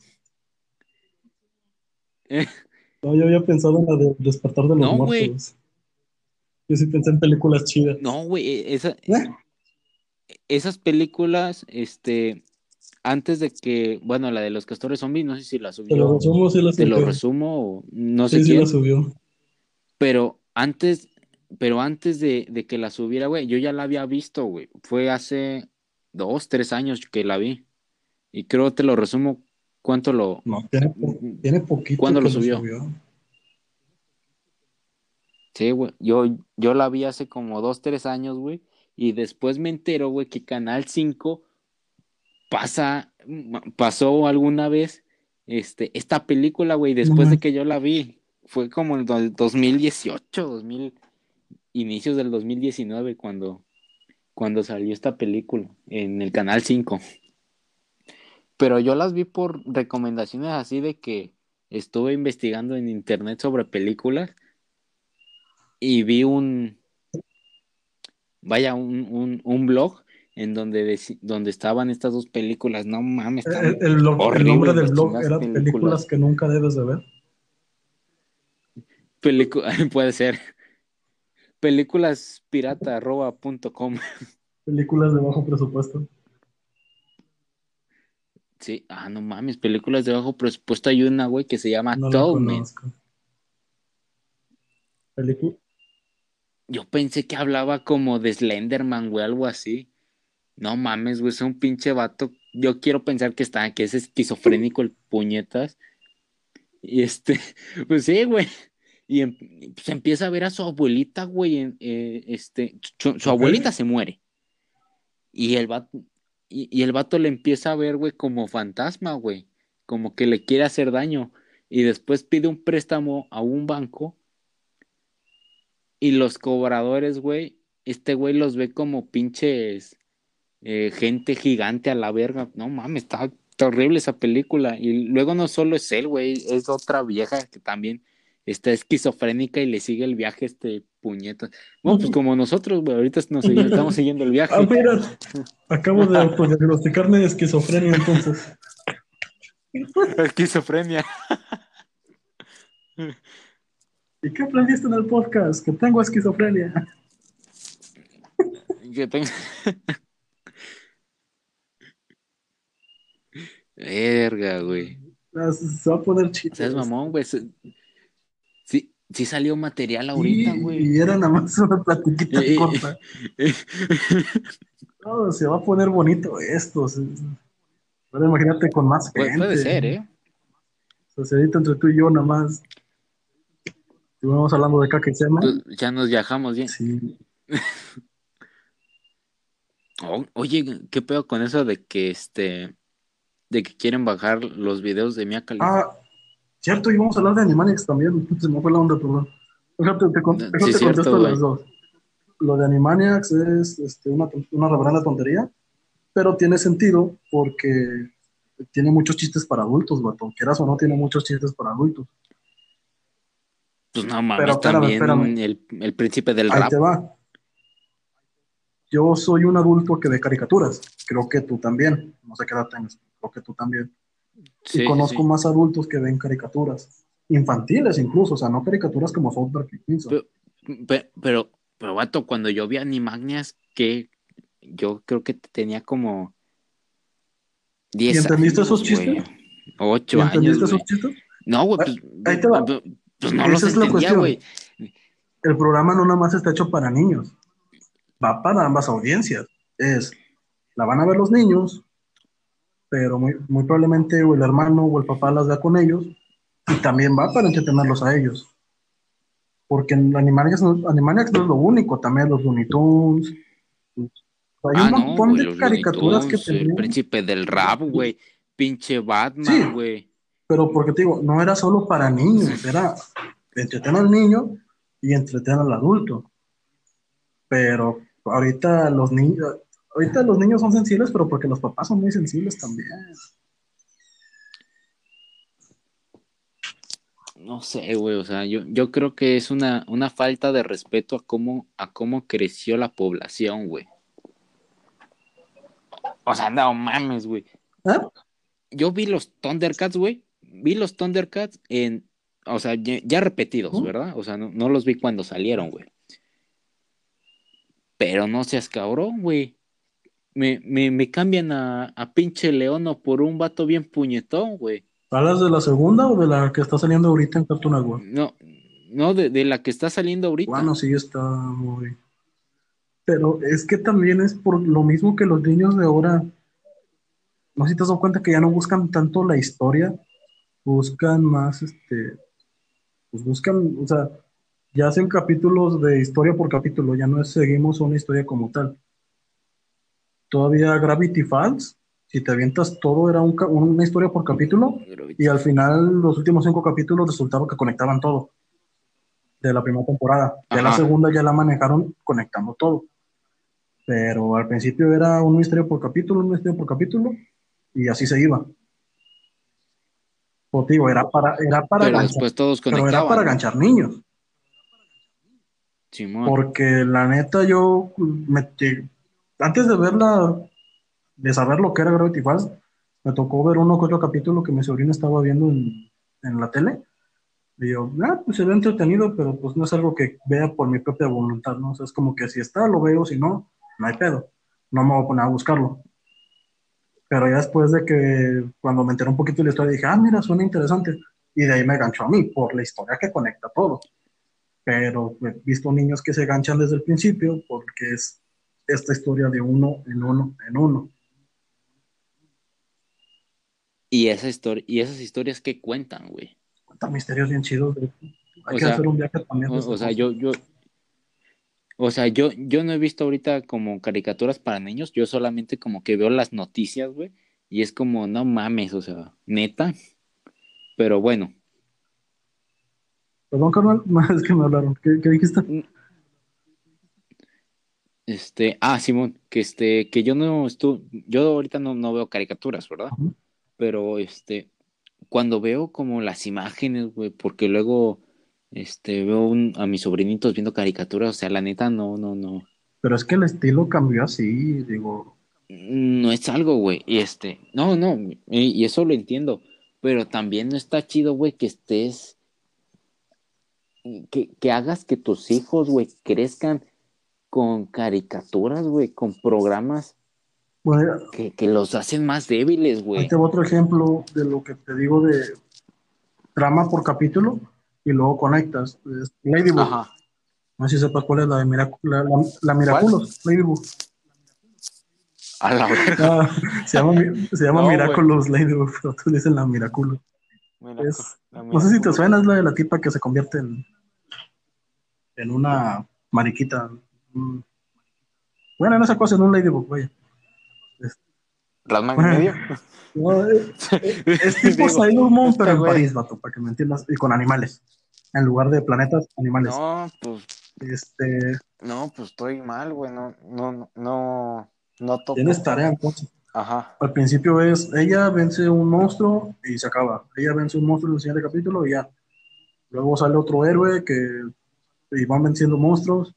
Eh. No, yo había pensado en la de Despertar de los No, Muertos. Yo sí pensé en películas chidas. No, güey, e- esa, ¿Eh? esas películas, este, antes de que, bueno, la de los castores zombies, no sé si la Te lo subió, resumo, sí la te lo subió. resumo o no sé Sí, sí la subió. pero antes, pero antes de, de que la subiera, güey, yo ya la había visto, güey, fue hace dos, tres años que la vi, y creo te lo resumo cuánto lo, No, tiene, po- tiene poquito ¿Cuándo que lo subió? sí, güey, yo, yo la vi hace como dos, tres años, güey, y después me entero, güey, que Canal 5 pasa, pasó alguna vez este, esta película, güey, después de que yo la vi. Fue como en el 2018, 2000, inicios del 2019, cuando, cuando salió esta película en el Canal 5. Pero yo las vi por recomendaciones así de que estuve investigando en internet sobre películas y vi un, vaya, un, un, un blog en donde, donde estaban estas dos películas. No mames, El, estaban el nombre del blog era películas. películas que nunca debes de ver. Pelicu- puede ser. Películaspirata.com. Películas de bajo presupuesto. Sí, ah, no mames, películas de bajo presupuesto. Hay una, güey, que se llama No. Película. Yo pensé que hablaba como de Slenderman, güey, algo así. No mames, güey, es un pinche vato. Yo quiero pensar que está, que es esquizofrénico el puñetas. Y este, pues sí, güey. Y em- pues empieza a ver a su abuelita, güey. en- eh, este, su, abuelita se muere. Y el vato, y, y el vato le empieza a ver, güey, como fantasma, güey. Como que le quiere hacer daño. Y después pide un préstamo a un banco. Y los cobradores, güey, este güey los ve como pinches eh, gente gigante a la verga. No mames, está, horrible esa película. Y luego no solo es él, güey, es otra vieja que también está esquizofrénica y le sigue el viaje a este puñeta. Bueno, pues como nosotros, güey, ahorita nos seguimos- estamos siguiendo el viaje. Ah, mira, acabo de autodiagnosticarme de esquizofrenia entonces. Esquizofrenia. ¿Y qué aprendiste en el podcast? Que tengo esquizofrenia. Que tengo- Verga, güey. Ah, Se va a poner chido. ¿Sabes, mamón, güey? Sí, sí salió material ahorita, güey. y era nada más una platiquita Eh, eh, corta. No, se va a poner bonito esto. Ahora imagínate con más gente. Puede, puede ser, ¿eh? O sea, ahorita entre tú y yo nada más. Y vamos hablando de caca y sema. Pues ya nos viajamos bien. Sí. Oh, oye, ¿qué pedo con eso de que este de que quieren bajar los videos de Mia Khalifa? Ah, cierto, y vamos a hablar de Animaniacs también. Se me fue la onda, perdón. Déjate, te, con- Sí, déjate cierto, contesto güey. las dos. Lo de Animaniacs es este, una, una reverenda tontería, pero tiene sentido porque tiene muchos chistes para adultos, vato. Quieras o no, tiene muchos chistes para adultos. Pues no mames, pero espérame, también espérame. El, el príncipe del Ahí rap. te va. Yo soy un adulto que ve caricaturas. Creo que tú también. No sé qué edad tengas. Creo que tú también. Sí, y conozco sí. más adultos que ven caricaturas. Infantiles incluso. O sea, no caricaturas como South Park. Pero- Pe- Pero, pero, vato, cuando yo vi Animagnias, que yo creo que tenía como 10 ¿Y entendiste años, esos chistes? Ocho ¿Y años, entendiste esos chistes? No, güey, Ah, pues, ahí te va. pues, pues los Esa es la cuestión. güey. El programa no nada más está hecho para niños, va para ambas audiencias. Es, la van a ver los niños, pero muy, muy probablemente o el hermano o el papá las vea con ellos, y también va para entretenerlos a ellos. Porque en Animaniacs no, Animaniacs no es lo único, también los Looney Tunes. Hay Ah, un no, montón güey, de caricaturas Tunes, que El tenían. príncipe del rap, güey. Pinche Sí. Batman, güey. Pero porque te digo, no era solo para niños, era entretener al niño y entretener al adulto. Pero ahorita los niños, ahorita los niños son sensibles, pero porque los papás son muy sensibles también. No sé, güey, o sea, yo, yo creo que es una, una falta de respeto a cómo, a cómo creció la población, güey. O sea, no mames, güey. ¿Ah? Yo vi los Thundercats, güey. Vi los Thundercats en, o sea, ya, ya repetidos, ¿Mm? ¿verdad? O sea, no, no los vi cuando salieron, güey. Pero no seas cabrón, güey. Me, me, me cambian a, a pinche Leono por un vato bien puñetón, güey. ¿Hablas de la segunda o de la que está saliendo ahorita en Cartoon Network? No, no, de, de la que está saliendo ahorita. Bueno, sí está muy... Pero es que también es por lo mismo que los niños de ahora, no sé si te has dado cuenta que ya no buscan tanto la historia, buscan más, este, pues buscan, o sea, ya hacen capítulos de historia por capítulo, ya no seguimos una historia como tal. Todavía Gravity Falls, si te avientas todo, era un una historia por capítulo, y al final los últimos cinco capítulos resultaba que conectaban todo de la primera temporada. Ya la Ajá. segunda ya la manejaron conectando todo. Pero al principio era una historia por capítulo, una historia por capítulo, y así se iba. Pues digo, era para, era para Pero ganchar, después todos pero era para ganchar niños. Simón. Porque la neta, yo me, antes de verla, de saber lo que era Gravity Falls, me tocó ver uno que otro capítulo que mi sobrino estaba viendo en, en la tele. Y yo, ah, pues se ve entretenido, pero pues no es algo que vea por mi propia voluntad, ¿no? O sea, es como que si está, lo veo, si no, no hay pedo. No me voy a poner a buscarlo. Pero ya después de que, cuando me enteré un poquito de la historia, dije, ah, mira, suena interesante. Y de ahí me ganchó a mí, por la historia que conecta todo. Pero he visto niños que se ganchan desde el principio porque es esta historia de uno en uno en uno. Y, esa historia, y esas historias que cuentan, güey. Cuenta misterios bien chidos. Hay O que sea, hacer un viaje también. O, sea, yo, yo, o sea, yo, yo no he visto ahorita como caricaturas para niños, yo solamente como que veo las noticias, güey, y es como, no mames, o sea, neta. Pero bueno, Perdón, carnal, es que me hablaron. ¿Qué, qué dijiste? Este, ah, Simón, que este, que yo no estu, yo ahorita no, no veo caricaturas, ¿verdad? Pero este, cuando veo como las imágenes, güey, porque luego, este, veo un- a mis sobrinitos viendo caricaturas, o sea, la neta, no, no, no. Pero es que el estilo cambió así, digo. No es algo, güey. Y este, no, no, y, y eso lo entiendo. Pero también no está chido, güey, que estés. Que, que hagas que tus hijos, güey, crezcan con caricaturas, güey, con programas Bueno, que, que los hacen más débiles, güey. te va otro ejemplo de lo que te digo de trama por capítulo y luego conectas. Es Ladybug. Ajá. No sé si sepas cuál es la de Mirac- la, la, la Miraculous, Ladybug. A la. Ah, se llama, se llama No, Miraculous Ladybug, pero tú dicen la Miraculous. Mira, Es- la No sé si te suena, es la de la tipa que se convierte en, en una mariquita. Bueno, en esa cosa, en un Ladybug, vaya. Rasma en medio. No, es, es tipo Sailor Moon, pero en. París, vato, para que me entiendas. Y con animales. En lugar de planetas, animales. No, pues, Este, no, pues estoy mal, güey. No, no, no, no toco. tienes tarea, entonces. Ajá. Al principio es, ella vence un monstruo y se acaba. Ella vence un monstruo en el siguiente capítulo y ya. Luego sale otro héroe que y van venciendo monstruos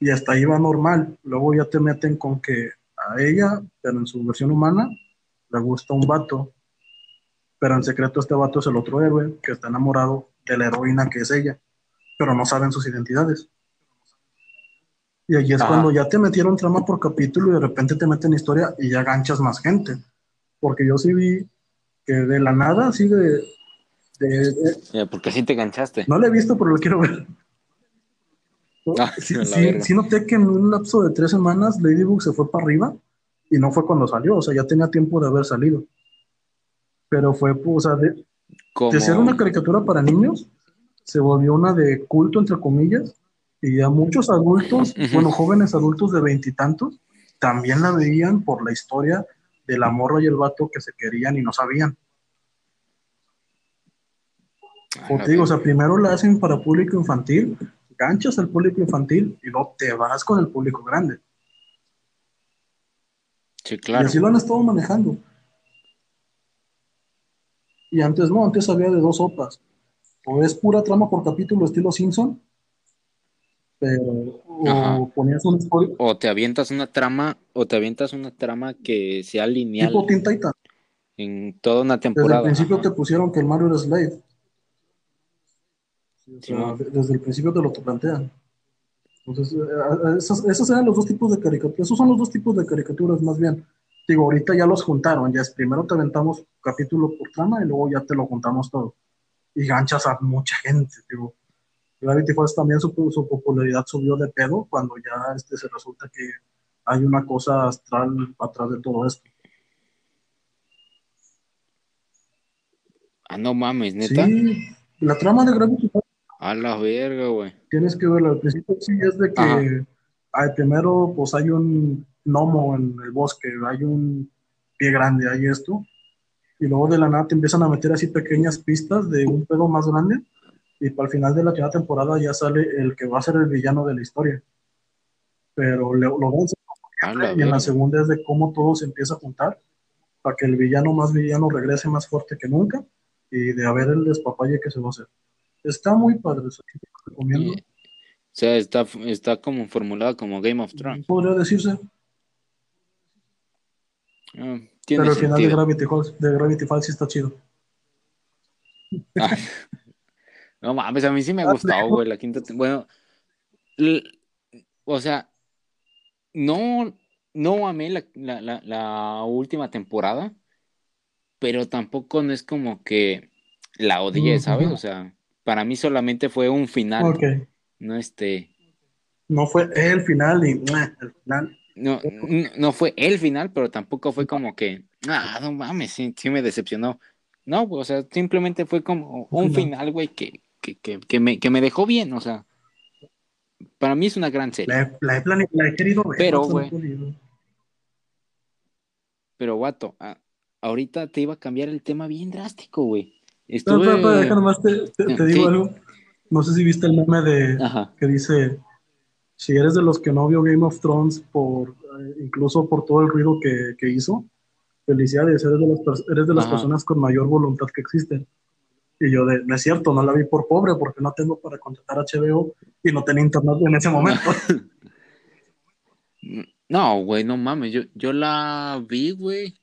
y hasta ahí va normal. Luego ya te meten con que a ella, pero en su versión humana, le gusta un vato. Pero en secreto este vato es el otro héroe que está enamorado de la heroína que es ella. Pero no saben sus identidades. Y ahí es Ajá. cuando ya te metieron trama por capítulo y de repente te meten historia y ya ganchas más gente. Porque yo sí vi que de la nada, así de. de- de- Ya, porque así te enganchaste. no la he visto, pero lo quiero ver. Ah, sí, sí- sí noté que en un lapso de tres semanas Ladybug se fue para arriba y no fue cuando salió, o sea, ya tenía tiempo de haber salido. Pero fue, o sea, de, de ser una caricatura para niños, se volvió una de culto, entre comillas, y ya muchos adultos, Ujú. bueno, jóvenes adultos de veintitantos, también la veían por la historia de la morra y el vato que se querían y no sabían. Como te digo, o sea, primero la hacen para público infantil, ganchas al público infantil y luego te vas con el público grande. Sí, Y claro. así lo han estado manejando. Y antes no, antes había de dos sopas. O es pura trama por capítulo estilo Simpson, pero o ponías una historia O te avientas una trama, o te avientas una trama que sea lineal tipo Teen Titan. en toda una Desde el temporada. principio Ajá. te pusieron que el Mario era Slade. Sí, o sea, Simón. de- desde el principio te lo plantean. Entonces, eh, esos, esos eran los dos tipos de caricaturas. Esos son los dos tipos de caricaturas, más bien. Digo, ahorita ya los juntaron. Ya es primero te aventamos capítulo por trama y luego ya te lo juntamos todo. Y ganchas a mucha gente. Digo, Gravity Falls también su, su popularidad subió de pedo cuando ya este, se resulta que hay una cosa astral atrás de todo esto. Ah, no mames, neta. Sí, la trama de Gravity Falls A la verga, güey. tienes que verla. Al principio sí es de que ay, primero pues hay un gnomo en el bosque, hay un pie grande, hay esto, y luego de la nada te empiezan a meter así pequeñas pistas de un pedo más grande, y para el final de la primera temporada ya sale el que va a ser el villano de la historia. Pero lo, lo ves A la y en la segunda es de cómo todo se empieza a juntar para que el villano más villano regrese más fuerte que nunca y de haber el despapalle que se va a hacer. Está muy padre, eso lo recomiendo. O sea, está, está como formulada como Game of Thrones. Podría decirse, Ah, tiene pero el final de. Gravity Falls, de Gravity Falls sí está chido. Ah, no mames, a mí sí me Ah, gustó, sí. güey, la quinta. Bueno, o sea, no, no amé la, la, la, la última temporada, pero tampoco no es como que la odié, ¿sabes? O sea, para mí solamente fue un final, no este. no fue el final y el final. No, no fue el final, pero tampoco fue como que, ah, no mames, sí, sí me decepcionó. No, o sea, simplemente fue como un Final. güey, que, que, que, que me, que me dejó bien, o sea, para mí es una gran serie. La he, la he plane- la he querido ver. Pero, güey. Pero, guato, ahorita te iba a cambiar el tema bien drástico, güey. Estuve... deja nomás te, te- te Ok. digo algo. No sé si viste el meme de Ajá, que dice, si eres de los que no vio Game of Thrones por eh, incluso por todo el ruido que, que hizo, felicidades, eres de las, eres de las Ajá. personas con mayor voluntad que existen. Y yo de, no es cierto, no la vi por pobre porque no tengo para contratar HBO y no tenía internet en ese momento. No, güey, no mames, yo, yo la vi, güey.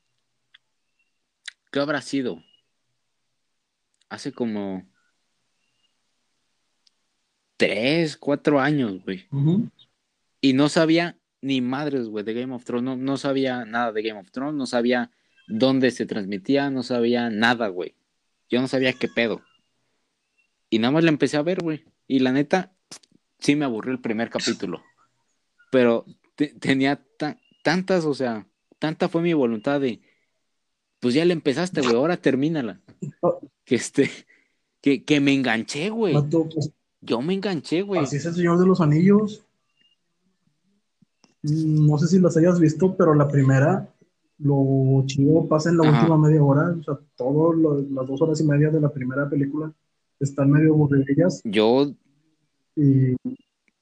¿Qué habrá sido? Hace como tres, cuatro años, güey. Y no sabía ni madres, güey, de Game of Thrones. No, no sabía nada de Game of Thrones, no sabía dónde se transmitía, no sabía nada, güey. Yo no sabía qué pedo. Y nada más la empecé a ver, güey. Y la neta, sí me aburrió el primer capítulo. Pero te- tenía ta- tantas, o sea, tanta fue mi voluntad de, pues ya la empezaste, güey, ahora termínala. Que este, que, que me enganché, güey. Pues, Yo me enganché, güey. así es el Señor de los Anillos. Mm, No sé si las hayas visto, pero la primera, lo chido pasa en la Ajá. última media hora. O sea, todas las dos horas y media de la primera película están medio aburridillas. Yo, Y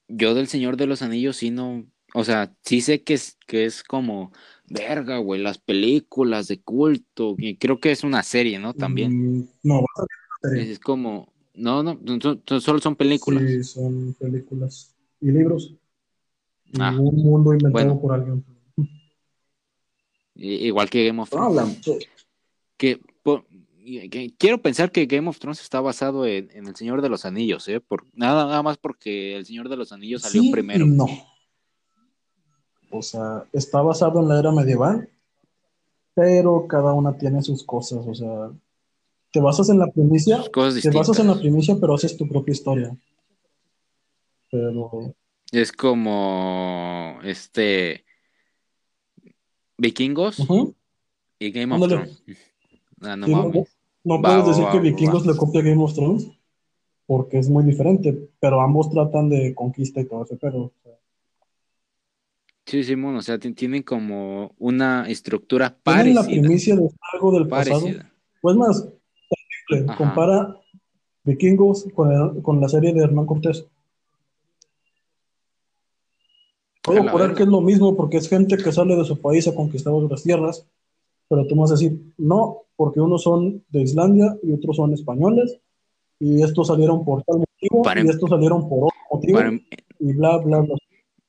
yo del Señor de los Anillos sí no, o sea, sí sé que es, que es como, verga, güey, las películas de culto, y creo que es una serie, ¿no? También. mm, no. Es como, no, no, solo son películas. Sí, son películas y libros. Y Ah, un mundo inventado bueno. por alguien. Igual que Game of Thrones. Que, por- que- quiero pensar que Game of Thrones está basado en, en El Señor de los Anillos, ¿eh? Por, nada, nada más porque El Señor de los Anillos salió Sí primero. no. O sea, está basado en la era medieval, pero cada una tiene sus cosas. O sea, te basas en la primicia, te basas en la primicia, pero haces tu propia historia. Pero, Es como este Vikingos y Game of ándale. Thrones. Ah, no no, puedes va, decir va, que Vikingos va. le copia Game of Thrones, porque es muy diferente, pero ambos tratan de conquista y todo eso, pero o sea, Sí, Simón, o sea, ti- tienen como una estructura tienen la parecida, primicia de algo del pasado. parecida. Pues más, Ajá. compara Vikingos con, el- con la serie de Hernán Cortés. Puedo jurar que es lo mismo porque es gente que sale de su país a conquistar otras tierras, pero tú me vas a decir, no, porque unos son de Islandia y otros son españoles, y estos salieron por tal motivo, Para- y estos salieron por otro motivo, Para- y bla, bla, bla.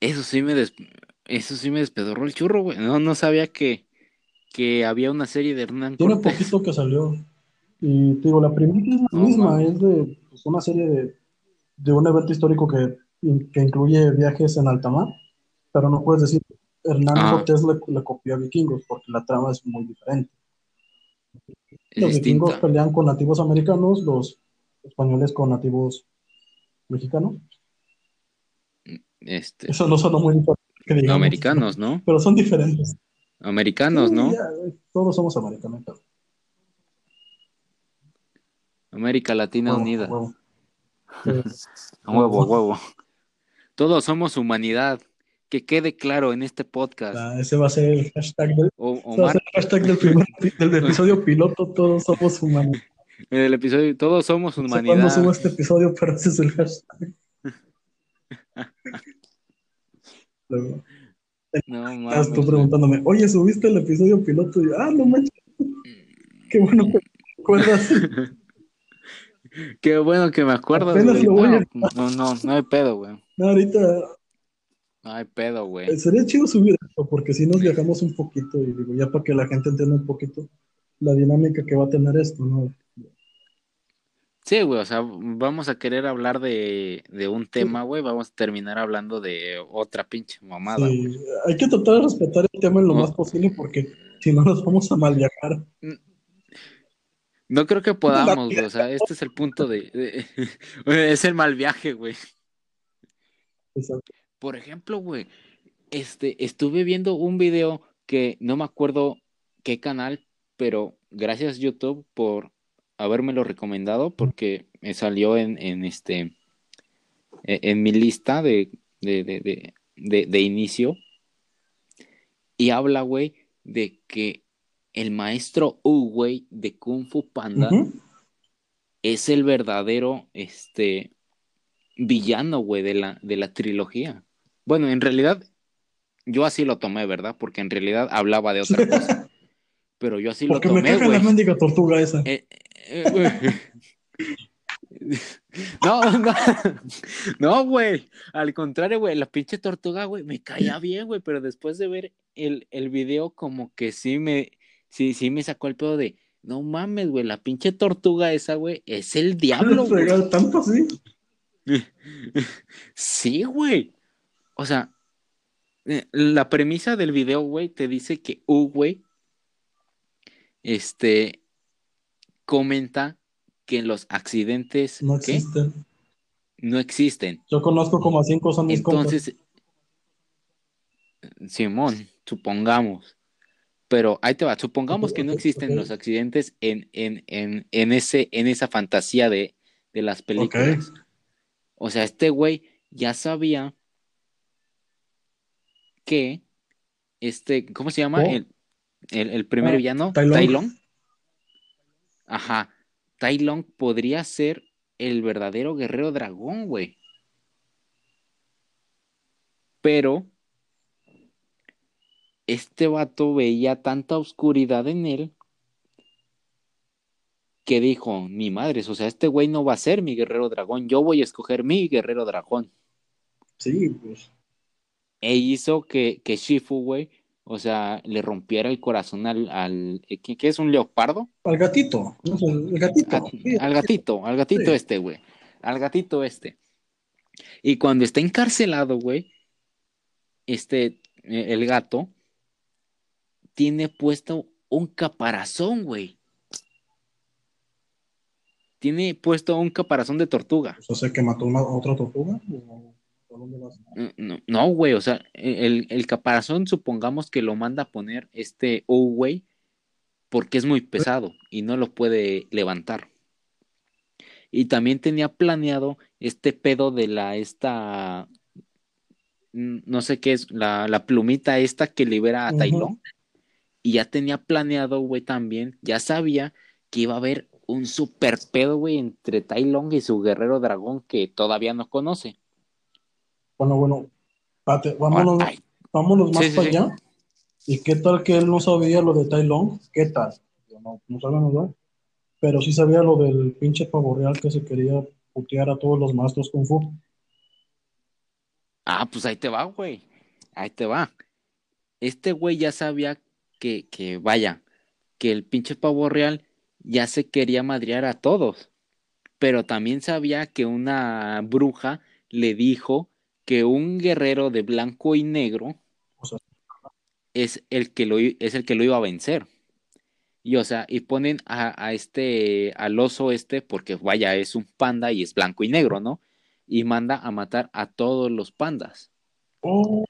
eso sí me des- eso sí me despedorró el churro, güey. No, no sabía que, que había una serie de Hernán Tiene Cortés. poquito que salió. Y te digo, la primera es la No misma, es de pues, una serie de, de un evento histórico que, que incluye viajes en alta mar, pero no puedes decir Hernán Ah. Cortés le, le copió a vikingos, porque la trama es muy diferente. Es los vikingos pelean con nativos americanos, los españoles con nativos mexicanos. Este, Eso no son muy diferentes. que digamos, americanos, ¿no? Pero son diferentes. Americanos, Sí, ¿no? ya, todos somos americanos. América Latina huevo, Unida. huevo. Huevo. Todos somos humanidad. Que quede claro en este podcast. ah, ese va a ser el hashtag del, O, Omar, el hashtag del, primer, del episodio piloto. Todos somos humanos. en el episodio, todos somos No sé cuándo humanidad. subo este episodio, pero ese es el hashtag. Luego, No tú güey. preguntándome, oye, ¿subiste el episodio piloto? Y yo, ah, no manches. Qué bueno que te acuerdas. Qué bueno que me acuerdas, Apenas güey. lo voy No, a- no, no, no hay pedo, güey. No, ahorita No hay pedo, güey. sería chido subir esto, porque si nos viajamos un poquito, y digo, ya para que la gente entienda un poquito la dinámica que va a tener esto, ¿no? Sí, güey, o sea, vamos a querer hablar de, de un tema, güey, vamos a terminar hablando de otra pinche mamada. Sí, güey. hay que tratar de respetar el tema en lo No. más posible, porque si no nos vamos a mal viajar. No creo que podamos, güey, o sea, este es el punto de... de- es el mal viaje, güey. Exacto. Por ejemplo, güey, este, estuve viendo un video que no me acuerdo qué canal, pero gracias YouTube por habérmelo recomendado porque me salió en, en este e- en mi lista de, de, de, de, inicio y habla, güey, de que el maestro U, güey, de Kung Fu Panda es el verdadero este villano, güey, de la, de la trilogía. Bueno, en realidad, yo así lo tomé, ¿verdad? Porque en realidad hablaba de otra cosa. Pero yo así lo Porque me tomé, caga güey. la mendiga tortuga esa. Eh, güey. No, no, no, güey. Al contrario, güey, la pinche tortuga, güey, me caía bien, güey, pero después de ver el, el video, como que sí me, sí, sí me sacó el pedo de, no mames, güey, la pinche tortuga esa, güey, es el diablo, güey. Tanto así. Sí, güey. O sea, eh, la premisa del video, güey, te dice que U, güey, este, comenta que los accidentes No ¿qué? existen. no existen. Yo conozco como a cinco son mis Entonces, Simón, supongamos. Pero ahí te va, supongamos que no existen los accidentes en, en, en, en, ese, en esa fantasía de, de las películas. O sea, este güey ya sabía que este, ¿cómo se llama? Oh. El, el, el primer Ah, villano. Ajá. Tai Lung podría ser el verdadero guerrero dragón, güey. Pero este vato veía tanta oscuridad en él que dijo, ni madres, o sea, este güey no va a ser mi guerrero dragón, yo voy a escoger mi guerrero dragón. Sí, pues. E hizo que, que Shifu, güey, o sea, le rompiera el corazón al, al ¿qué, qué es un leopardo? Al gatito. El gatito. A- Sí, al gatito, al gatito Sí. este, güey. Al gatito este. Y cuando está encarcelado, güey, este, eh, el gato, tiene puesto un caparazón, güey. Tiene puesto un caparazón de tortuga. O sea, que mató una, otra tortuga. No, güey, o sea, el, el, caparazón supongamos que lo manda a poner este O, güey, porque es muy pesado y no lo puede levantar. Y también tenía planeado este pedo de la, esta, no sé qué es, la, la plumita esta que libera a uh Y ya tenía planeado, güey, también, ya sabía que iba a haber un super pedo, güey, entre Tai Long y su guerrero dragón que todavía no conoce. Bueno, bueno, vámonos, vámonos más para allá. ¿Y qué tal que él no sabía lo de Tai Long? ¿Qué tal? No, no sabemos, ¿verdad? Pero sí sabía lo del pinche pavo real que se quería putear a todos los maestros Kung Fu. Ah, pues ahí te va, güey. Ahí te va. Este güey ya sabía que, que, vaya, que el pinche pavo real ya se quería madrear a todos. Pero también sabía que una bruja le dijo que un guerrero de blanco y negro es, el que lo, es el que lo iba a vencer. Y o sea, y ponen a, este, al oso este, porque vaya, es un panda y es blanco y negro, ¿no? Y manda a matar a todos los pandas. Oh,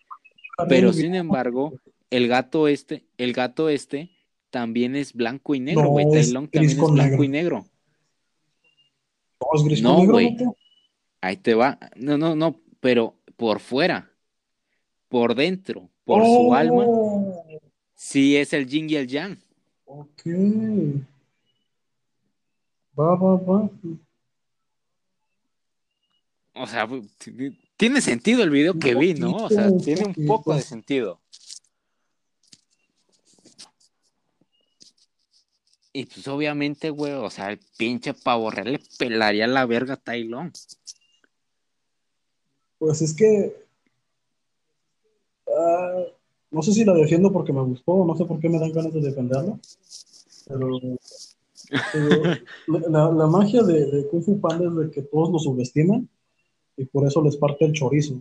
Pero sin embargo, el gato este, el gato este también es blanco y negro, güey. No, también es blanco y negro. No, gris no, güey. Ahí te va. No, no, no, pero por fuera, por dentro, por su alma, oh. sí es el yin y el yang. Ok. Va, va, va. O sea, tiene sentido el video que vi, ¿no? O sea, tiene un poco de sentido. Y pues obviamente, güey, o sea, el pinche pavo real le pelaría la verga a Tailón. Pues es que. Ah, no sé si la defiendo porque me gustó, no sé por qué me dan ganas de defenderla. Pero. la, magia de, de, Kung Fu Panda es de que todos lo subestiman y por eso les parte el chorizo.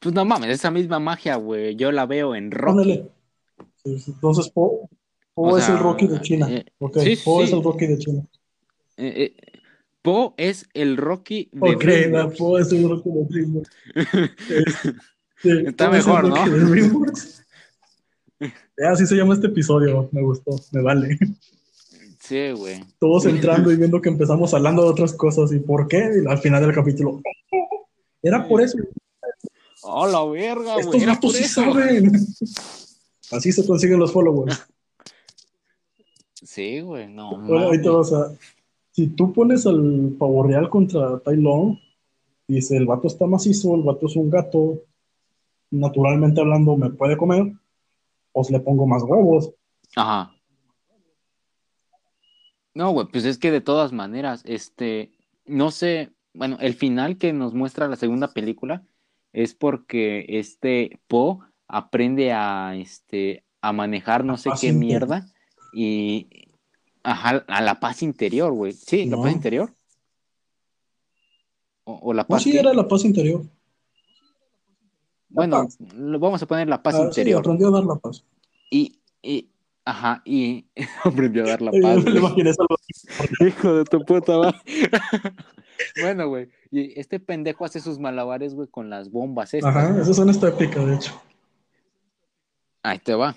Pues no mames, esa misma magia, güey, yo la veo en Rocky. Entonces, Po, Po es el Rocky de China. Eh, ok, Po es el Rocky de China. Eh, eh, Po es el Rocky de Ok, no, Po es el Rocky de DreamWorks. Está mejor, ¿no? Así se llama este episodio, me gustó, me vale. Sí, güey. Todos entrando y viendo que empezamos hablando de otras cosas y por qué, y al final del capítulo. Era por eso. Oh, la verga, güey. Estos gatos sí saben. Así se consiguen los followers. Sí, güey, no. Bueno, ahorita vas a. Si tú pones al pavo real contra Tai Long, dice el vato está macizo, el vato es un gato, naturalmente hablando me puede comer, pues le pongo más huevos. Ajá. No, güey, pues es que de todas maneras, este, no sé, bueno, el final que nos muestra la segunda película es porque este Po aprende a, este, a manejar no sé qué mierda y ajá, a la paz interior, güey. Sí, la paz interior. O, la paz. sí, era la paz interior. bueno, vamos a poner la paz ah, interior. Sí, aprendió a dar la paz. Y, y, Ajá, y aprendió a dar la paz. Hijo de tu puta madre. bueno, güey. Y este pendejo hace sus malabares, güey, con las bombas. Estas, Ajá, esas son esta épica, de hecho. Ahí te va.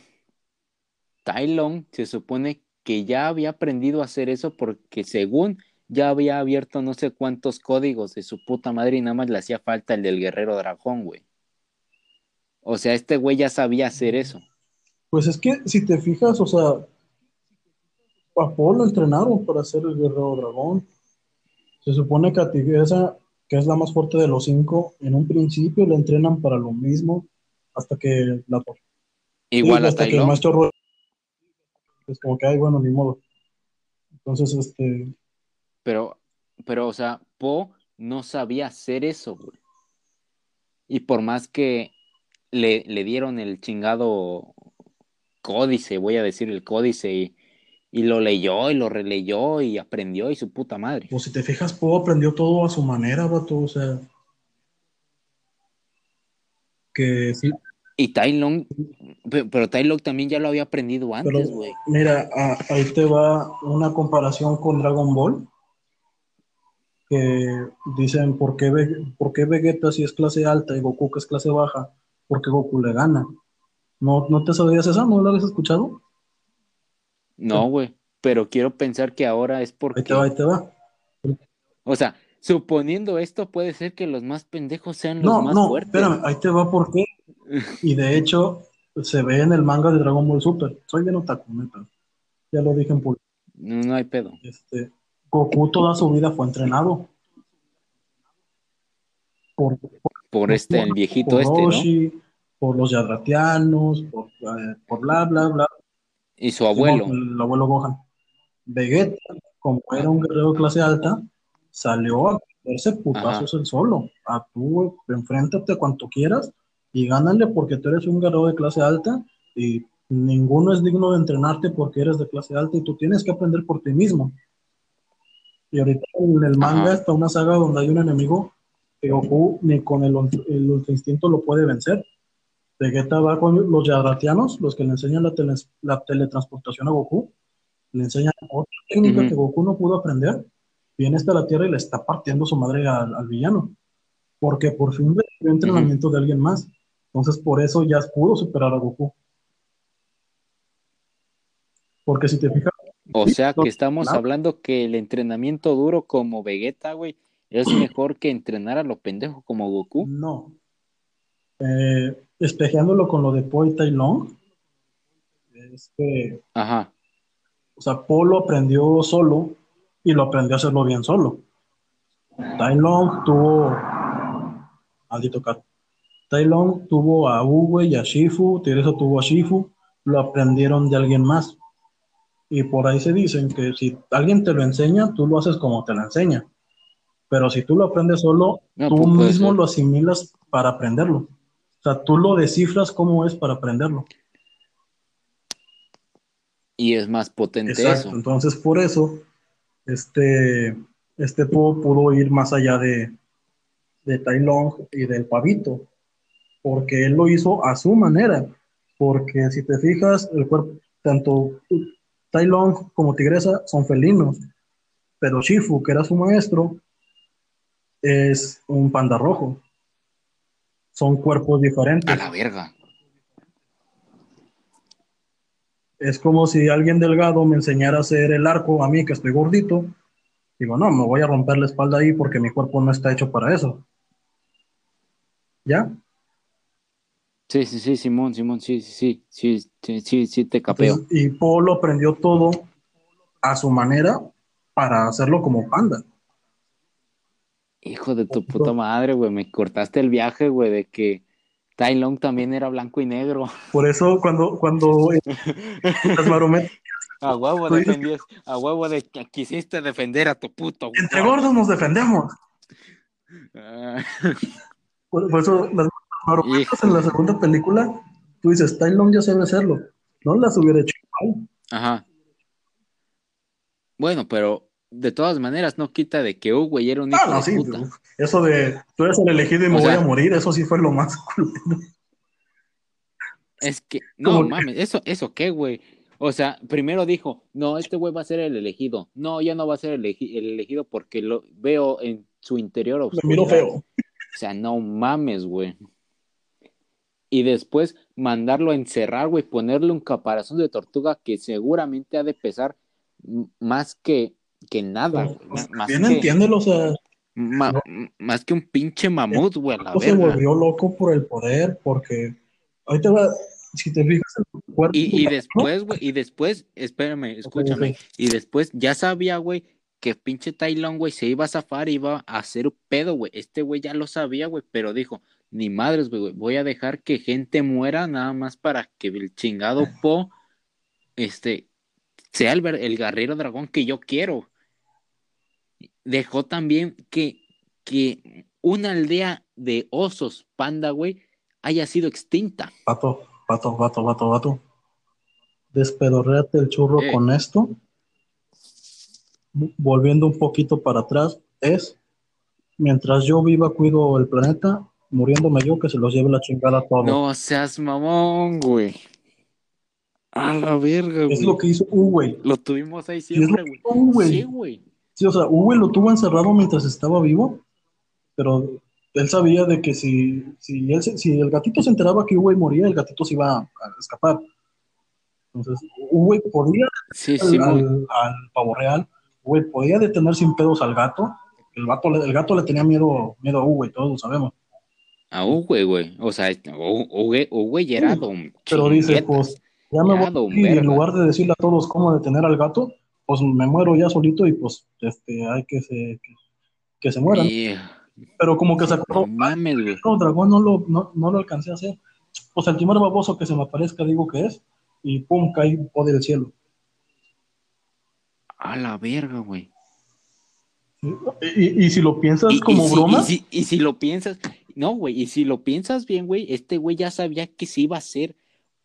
Tai Long se supone que ya había aprendido a hacer eso porque según ya había abierto no sé cuántos códigos de su puta madre y nada más le hacía falta el del guerrero dragón, güey. O sea, este güey ya sabía hacer eso. Pues es que si te fijas, o sea, a Paul lo entrenaron para ser el guerrero dragón. Se supone que a Tigresa, que es la más fuerte de los cinco, en un principio le entrenan para lo mismo hasta que la Igual hasta que el maestro es como que ay bueno ni modo. Entonces este pero pero o sea, Po no sabía hacer eso, güey. Y por más que le, le dieron el chingado códice, voy a decir el códice, y, y, lo leyó y lo releyó y aprendió y su puta madre. Pues si te fijas, Poe aprendió todo a su manera, vato, o sea. que sí. Y Tai Long, pe- pero Tai Long también ya lo había aprendido Pero antes, güey. mira, ahí te va una comparación con Dragon Ball. Que dicen, ¿por qué, por qué Vegeta si es clase alta y Goku que es clase baja? Porque Goku le gana. ¿No, ¿No te sabías esa? ¿No lo habías escuchado? No, güey. Pero quiero pensar que ahora es Ahí porque. te va, ahí te va. O sea, suponiendo esto, puede ser que los más pendejos sean los No, más no, fuertes. espérame, ahí te va por qué. Y de hecho, se ve en el manga de Dragon Ball Super. Soy bien otaku, neta. Ya lo dije en público. No, no hay pedo. Este, Goku toda su vida fue entrenado. Por, Por este, el viejito por este, ¿no? Roshi, por los Yadratianos, por, eh, por bla, bla, bla. Y su abuelo. Simón, el abuelo Gohan. Vegeta, como era un guerrero de clase alta, salió a hacerse putazos el solo. A tú, enfréntate cuanto quieras y gánale porque tú eres un guerrero de clase alta y ninguno es digno de entrenarte porque eres de clase alta y tú tienes que aprender por ti mismo. Y ahorita en el manga Ajá. está una saga donde hay un enemigo que Goku ni con el, el ultra instinto lo puede vencer. Vegeta va con los Yadratianos, los que le enseñan la, tele- la teletransportación a Goku, le enseñan otra técnica que Goku no pudo aprender, viene hasta la Tierra y le está partiendo su madre al, al villano, porque por fin recibió entrenamiento de alguien más. Entonces por eso ya pudo superar a Goku. Porque si te fijas, O sea que estamos Claro. hablando que el entrenamiento duro como Vegeta, güey, es mejor que entrenar a lo pendejo como Goku. no. Eh, espejeándolo con lo de Po y Tai Long, es que Ajá. O sea, Paul lo aprendió solo y lo aprendió a hacerlo bien solo. Tai Long tuvo. Maldito caro. Tai Long tuvo a Uwe y a Shifu, Teresa tuvo a Shifu, lo aprendieron de alguien más. Y por ahí se dicen que si alguien te lo enseña, tú lo haces como te lo enseña. Pero si tú lo aprendes solo, No, tú pues mismo ser. lo asimilas para aprenderlo. O sea, tú lo descifras cómo es para aprenderlo. Y es más potente Exacto, eso. entonces por eso este, este Po pudo ir más allá de, de Tai Long y del pavito, porque él lo hizo a su manera, porque si te fijas, el cuerpo, tanto Tai Long como Tigresa son felinos, pero Shifu, que era su maestro, es un panda rojo. Son cuerpos diferentes. A la verga. Es como si alguien delgado me enseñara a hacer el arco a mí, que estoy gordito. Digo, no, me voy a romper la espalda ahí porque mi cuerpo no está hecho para eso. ¿Ya? Sí, sí, sí, Simón, Simón, sí, sí, sí, sí, sí, sí, te capeo. Entonces, y Polo aprendió todo a su manera para hacerlo como panda. Hijo de tu puta madre, güey, me cortaste el viaje, güey, de que Tai Long también era blanco y negro. Por eso cuando, cuando las marometas, A huevo defendías, a huevo de que quisiste defender a tu puto. entre gordos nos defendemos. Ah, Por, por eso las marometas en la segunda película, tú dices, Tai Long ya sabe hacerlo. No las hubiera hecho igual. Ajá. Bueno, pero de todas maneras no quita de que Hugo era un hijo Ah, no, de sí. puta. Eso de tú eres el elegido y me O voy sea- a morir, eso sí fue lo más culero. Es que, no que- mames, eso, eso qué, güey. O sea, primero dijo, no, este güey va a ser el elegido. No, ya no va a ser el, elegi- el elegido porque lo veo en su interior Me oscuridad. miro feo. O sea, no mames, güey. Y después mandarlo a encerrar, güey, ponerle un caparazón de tortuga que seguramente ha de pesar más que, que nada, güey. Pues, Más, bien que, entiéndelo, o sea, ma- más que un pinche mamut, güey, la se volvió loco por el poder, porque te va, si te fijas cuerpo. Y, y después, güey, y después, espérame, escúchame, y después ya sabía, güey, que pinche Tai Lung, güey, se iba a zafar, iba a hacer un pedo, güey. Este güey ya lo sabía, güey, pero dijo, ni madres, güey, voy a dejar que gente muera nada más para que el chingado Po, este, sea el, el guerrero dragón que yo quiero. Dejó también que, que una aldea de osos panda, güey, haya sido extinta. Vato, vato, vato, vato, vato. Despedorréate el churro Eh. con esto. Volviendo un poquito para atrás, es mientras yo viva, cuido el planeta, muriéndome yo, que se los lleve la chingada a todos. No seas mamón, güey. A la verga, güey. es lo que hizo Uwe. Lo tuvimos ahí Sí, es lo siempre, que güey. hizo Uwe. Sí, güey. Sí, o sea, Uwe lo tuvo encerrado mientras estaba vivo, pero él sabía de que si, si, él si el gatito se enteraba que Uwe moría, el gatito se iba a, a escapar. Entonces, Uwe podía Sí, al, sí, güey. al, al pavo real, Uwe podía detener sin pedos al gato. El gato, le- el gato le tenía miedo, miedo a Uwe, todos lo sabemos. A Uwe, güey. O sea, Uwe, Uwe era Sí, don Pero dice, pues, ya me Ya, voy y en lugar de decirle a todos cómo detener al gato, pues me muero ya solito y pues este, hay que se, que, que se mueran. Pero como que se acordó, No mames, güey. no, dragón no lo, no, no lo alcancé a hacer. Pues el primer baboso que se me aparezca digo que es, y pum, cae o del cielo. A la verga, güey. Y, y si lo piensas Y- como si- broma, si, y si lo piensas, no, güey, y si lo piensas bien, güey, este güey ya sabía que se iba a ser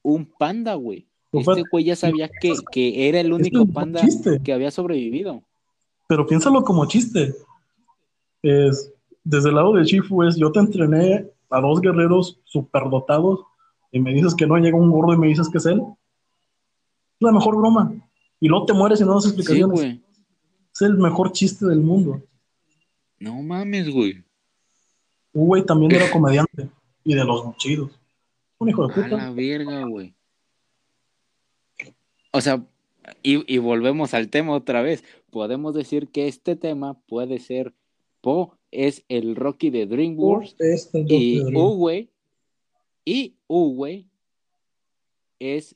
un panda, güey. Este güey ya sabía que, que era el único panda chiste. que había sobrevivido. pero piénsalo como chiste. Es, desde el lado de Shifu es, yo te entrené a dos guerreros superdotados y me dices que no llega un gordo y me dices que es él. Es la mejor broma. Y luego te mueres y no das explicaciones. es el mejor chiste del mundo. No mames, güey. Uwe también era comediante y de los chidos. Un hijo de A puta. la verga, güey. O sea, y, y volvemos al tema otra vez. Podemos decir que este tema puede ser Po es el Rocky de DreamWorks Este y. Uwe y Uwe es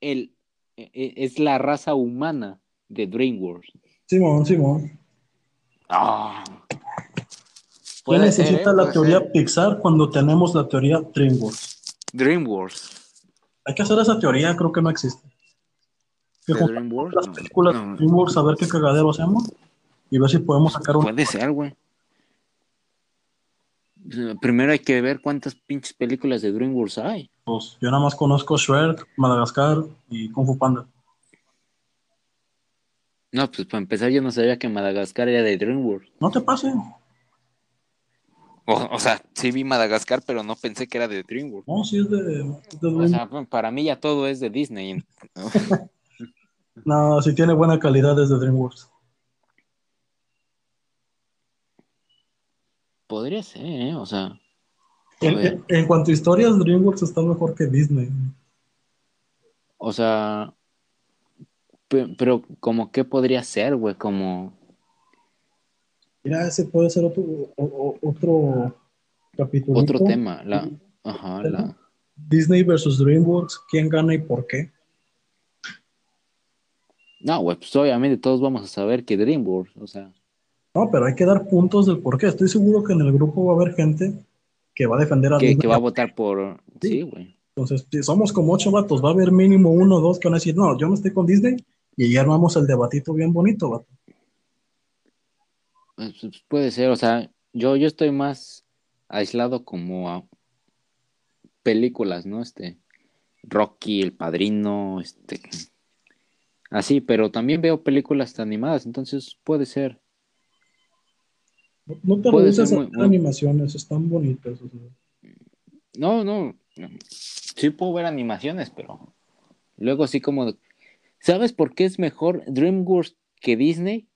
el e- e- es la raza humana de DreamWorks. Simón, Simón. Ah. ¿Qué Puede necesita ser, ¿eh? la teoría ser. Pixar cuando tenemos la teoría DreamWorks? DreamWorks. Hay que hacer esa teoría, creo que no existe. Las películas no. de DreamWorks a ver qué cagadero hacemos y ver si podemos sacar un... Puede ser, güey. Primero hay que ver cuántas pinches películas de DreamWorks hay. Pues, yo nada más conozco Shrek, Madagascar y Kung Fu Panda. No, pues para empezar yo no sabía que Madagascar era de DreamWorks. No te pase. O, o sea, sí vi Madagascar, pero no pensé que era de DreamWorks. No, sí es de, de O DreamWorks. sea, para mí ya todo es de Disney. ¿no? Si tiene buena calidad es de DreamWorks. Podría ser, ¿eh? O sea, En, ver. en- en cuanto a historias, DreamWorks está mejor que Disney. o sea, pe- pero como qué podría ser, güey, como Mira, ese puede ser otro, o- o- otro capítulo. otro tema, la, ajá, la, Disney versus DreamWorks, ¿quién gana y por qué? no, pues obviamente todos vamos a saber que DreamWorks, o sea, No, pero hay que dar puntos del por qué. Estoy seguro que en el grupo va a haber gente que va a defender a que, Disney. que va a votar por, sí, güey, Entonces, si somos como ocho vatos, va a haber mínimo uno o dos que van a decir, no, yo no estoy con Disney y ya armamos el debatito bien bonito, vato. Pues, pues, puede ser, o sea, yo, yo estoy más aislado como a películas, ¿no? Este, Rocky, El Padrino, este, así, pero también veo películas animadas, entonces puede ser. No, no te Puede ser muy- muy- animaciones, están bonitas. o sea. No, no, no. sí puedo ver animaciones, pero luego sí como, ¿sabes por qué es mejor DreamWorks que Disney?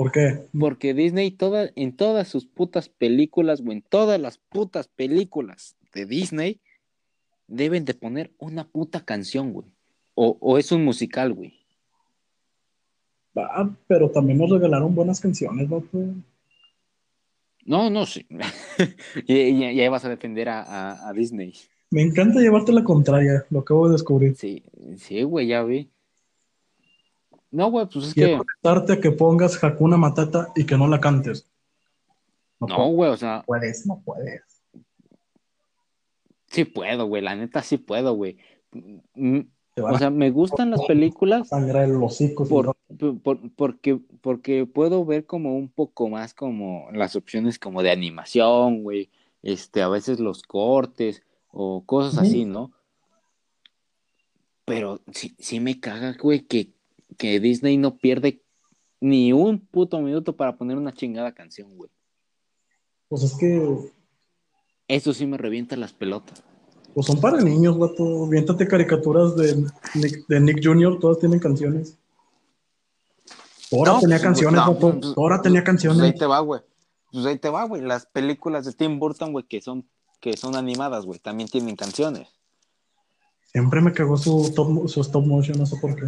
¿Por qué? Porque Disney toda, en todas sus putas películas, o en todas las putas películas de Disney, deben de poner una puta canción, güey. O, o es un musical, güey. Ah, pero también nos regalaron buenas canciones, vato. No, no, sí. y, y- y ahí vas a defender a, a- a Disney. Me encanta llevarte la contraria, lo acabo de descubrir. Sí, sí, güey, ya vi. No, güey, pues es Quiero que, a que pongas Hakuna Matata y que no la cantes. no, güey, o sea, puedes, no puedes. sí puedo, güey, la neta sí puedo, güey. Mm, O sea, me gustan las películas sangrar el hocico. por, no- por- porque, porque puedo ver como un poco más como las opciones como de animación, güey, este, a veces los cortes o cosas así, ¿no? Pero sí, sí me caga, güey, que, que Disney no pierde ni un puto minuto para poner una chingada canción, güey. Pues es que Eso sí me revienta las pelotas. Pues son para niños, vato. Viéntate caricaturas de Nick, de Nick Jr., todas tienen canciones. Ahora No, tenía pues, canciones, no, vato. pues, Ahora tenía Pues ahí canciones. te va, güey. Pues ahí te va, güey. Las películas de Tim Burton, güey, que son, que son animadas, güey, también tienen canciones. Siempre me cagó su, top, su stop motion, no sé por qué.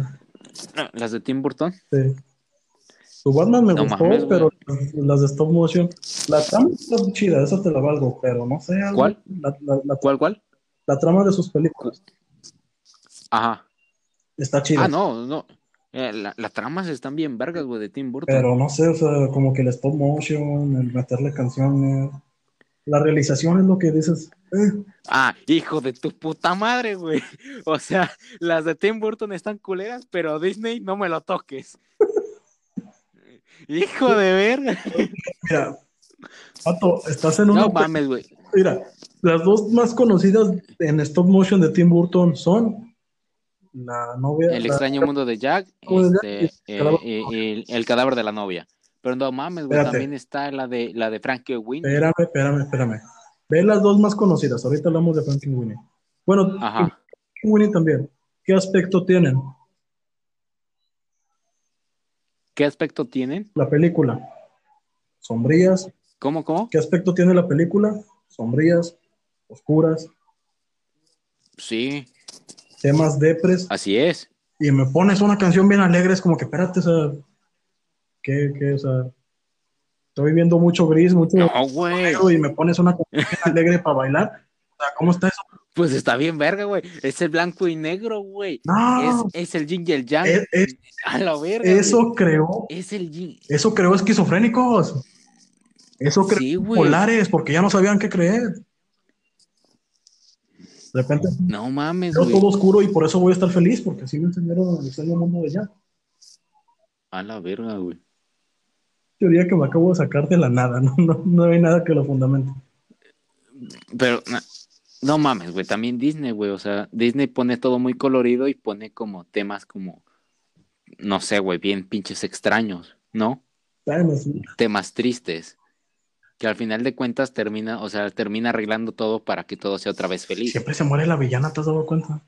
Las de Tim Burton. Sí. Su Batman me No gustó, mames, pero las, las de stop motion. La trama está chida, esa te la valgo, pero no sé. algo- ¿Cuál? La, la- la- ¿Cuál, cuál? la trama de sus películas Ajá. está chida. Ah, no, no. Eh, la- las tramas están bien vergas, güey, de Tim Burton. Pero no sé, o sea, como que el stop motion, el meterle canciones. La realización es lo que dices. Ah, hijo de tu puta madre, güey. O sea, las de Tim Burton están culeras, pero Disney no me lo toques. Hijo de verga. mira, Pato, estás en una. No mames, güey. Mira, las dos más conocidas en stop motion de Tim Burton son la novia. El la- extraño mundo de Jack este, y el cadáver. el de la novia. Pero no mames, güey, también está la de la de Frankie Wynn. Espérame, espérame, espérame. Ve las dos más conocidas. Ahorita hablamos de Frankie Winnie. Bueno, Ajá. Winnie también. ¿Qué aspecto tienen ¿Qué aspecto tienen? la película? Sombrías. ¿Cómo, cómo? ¿Qué aspecto tiene la película? Sombrías, oscuras, Sí, temas depres. así es. Y me pones una canción bien alegre. Es como que, espérate, o sea, ¿qué, qué, o sea? Estoy viendo mucho gris, mucho No, güey. y me pones una alegre para bailar. O sea, ¿cómo está eso? Pues está bien verga, güey. Es el blanco y negro, güey. No, Es, es el yin y el yang. es- es- A la verga. güey. eso creó Es el yin. Eso creó esquizofrénicos. Eso creó Sí, güey. polares, porque ya no sabían qué creer. De repente No mames, güey. todo oscuro y por eso voy a estar feliz, porque así me enseñaron el mundo de ya. A la verga, güey. Teoría que me acabo de sacar de la nada, no, no, no hay nada que lo fundamente. Pero no, no mames, güey. También Disney, güey. O sea, Disney pone todo muy colorido y pone como temas como, no sé, güey, bien pinches extraños, ¿no? Bueno, sí. Temas tristes. Que al final de cuentas termina, o sea, termina arreglando todo para que todo sea otra vez feliz. Siempre se muere la villana, ¿te has dado cuenta?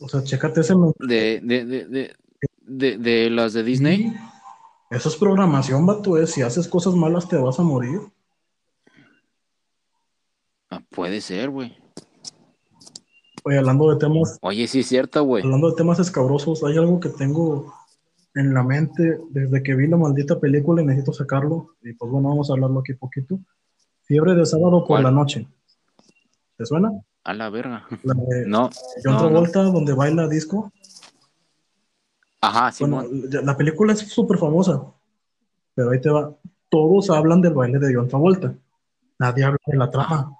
O sea, chécate ese. De, de, de, de, de, de las de Disney. Eso es programación, vato. eh. Si haces cosas malas, te vas a morir. Ah, puede ser, güey. Oye, hablando de temas Oye, sí es cierto, güey. Hablando de temas escabrosos, hay algo que tengo en la mente desde que vi la maldita película y necesito sacarlo. Y pues bueno, vamos a hablarlo aquí poquito. Fiebre de sábado por ¿Cuál? la noche. ¿Te suena? A la verga. La de No. John no, no. Travolta, donde baila disco. Ajá, Bueno, Simón. ya- la película es súper famosa, pero ahí te va. Todos hablan del baile de John Travolta. Nadie habla de la trama,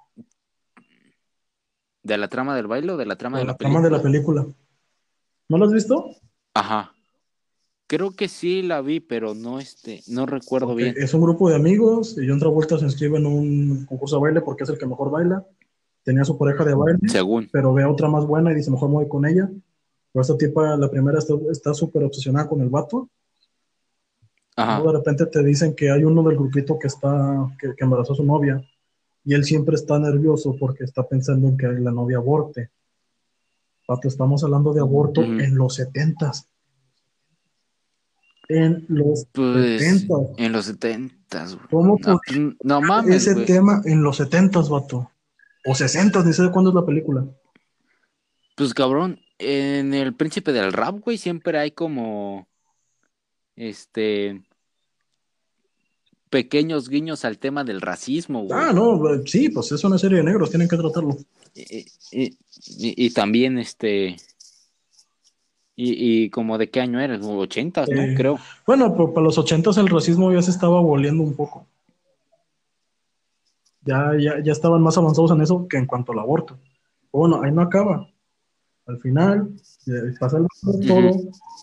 ¿De la trama del baile o de la trama de de la la trama película? de la película. ¿No lo has visto? Ajá. Creo que sí la vi, pero no este, no recuerdo bien. Es un grupo de amigos y John Travolta se inscribe en un concurso de baile porque es el que mejor baila. Tenía su pareja de baile, Según. pero ve a otra más buena y dice, mejor me voy con ella. Pero esta tipa, la primera, está súper obsesionada con el vato. Ajá. De repente te dicen que hay uno del grupito que está, que, que embarazó a su novia. Y él siempre está nervioso porque está pensando en que la novia aborte. Pato, estamos hablando de aborto Ujú. en los setentas. En los Pues setentas. en los setentas. güey. ¿Cómo No, pues, no mames, ese güey. tema en los setentas, vato? O sesentas, ni sé de cuándo es la película. Pues cabrón, en el príncipe del rap, güey, siempre hay como este pequeños guiños al tema del racismo, güey. Ah, no, sí, pues es una serie de negros, tienen que tratarlo. Y, y- y- y también este y, y como de qué año eres, ochentas, ¿no? Eh, Creo. Bueno, pero para los ochentas el racismo ya se estaba aboliendo un poco. Ya, ya, ya estaban más avanzados en eso que en cuanto al aborto. Bueno, ahí no acaba. Al final, eh, pasa el- todo,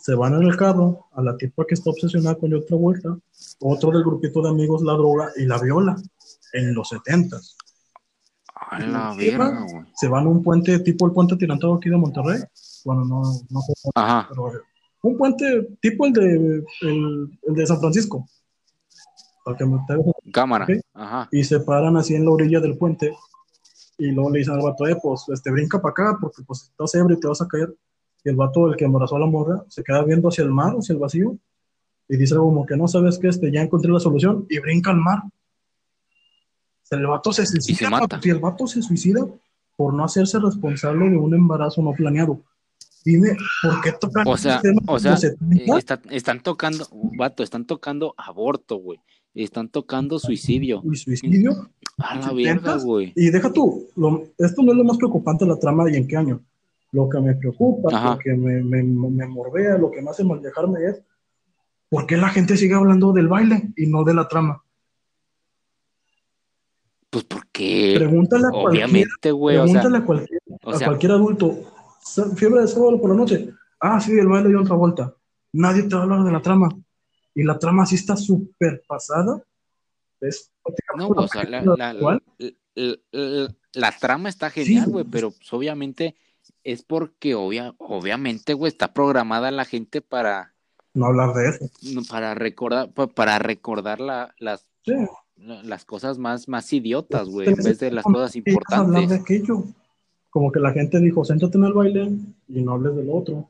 se van en el carro, a la tipa que está obsesionada con otra vuelta, otro del grupito de amigos la droga y la viola en los setentas. A la. Se van a un puente tipo el puente tirantado aquí de Monterrey. Bueno, no, no sé, Ajá. pero un puente tipo el de, el, el de San Francisco. para que me Cámara. Ajá. y se paran así en la orilla del puente y luego le dicen al vato, eh, pues, este, brinca para acá porque pues estás ebrio y te vas a caer. Y el vato, el que embarazó a la morra, se queda viendo hacia el mar, hacia el vacío, y dice como que no sabes que este, ya encontré la solución, y brinca al mar. El vato se suicida, se mata. papi, el vato se suicida por no hacerse responsable de un embarazo no planeado. Dime, ¿por qué tocan O sea, o sea, los 70? eh, está- están tocando, vato, están tocando aborto, güey. Están tocando suicidio. y suicidio? A la 70s, verga, güey. Y deja tú, lo- esto no es lo más preocupante de la trama y en qué año. Lo que me preocupa, Ajá. lo que me, me, me morbea, lo que me hace mal dejarme es ¿por qué la gente sigue hablando del baile y no de la trama? Pues porque, Pregúntale a cualquier, obviamente, güey, o sea, pregúntale a cualquier, o a sea, cualquier adulto. "Sa- Fiebre de sábado por la noche. Ah, sí, el baile de otra vuelta. Nadie te va a hablar de la trama. Y la trama sí está súper pasada. Es no, prácticamente o sea, la, la, la- trama está genial, Sí. güey, pero pues, obviamente es porque, obvia, obviamente, güey, está programada la gente para, No hablar de eso. para recordar, pa- para recordar la, las, Sí. las cosas más, más idiotas, güey, en vez de las cosas hablar de importantes. aquello. Como que la gente dijo, siéntate en el baile y no hables del otro.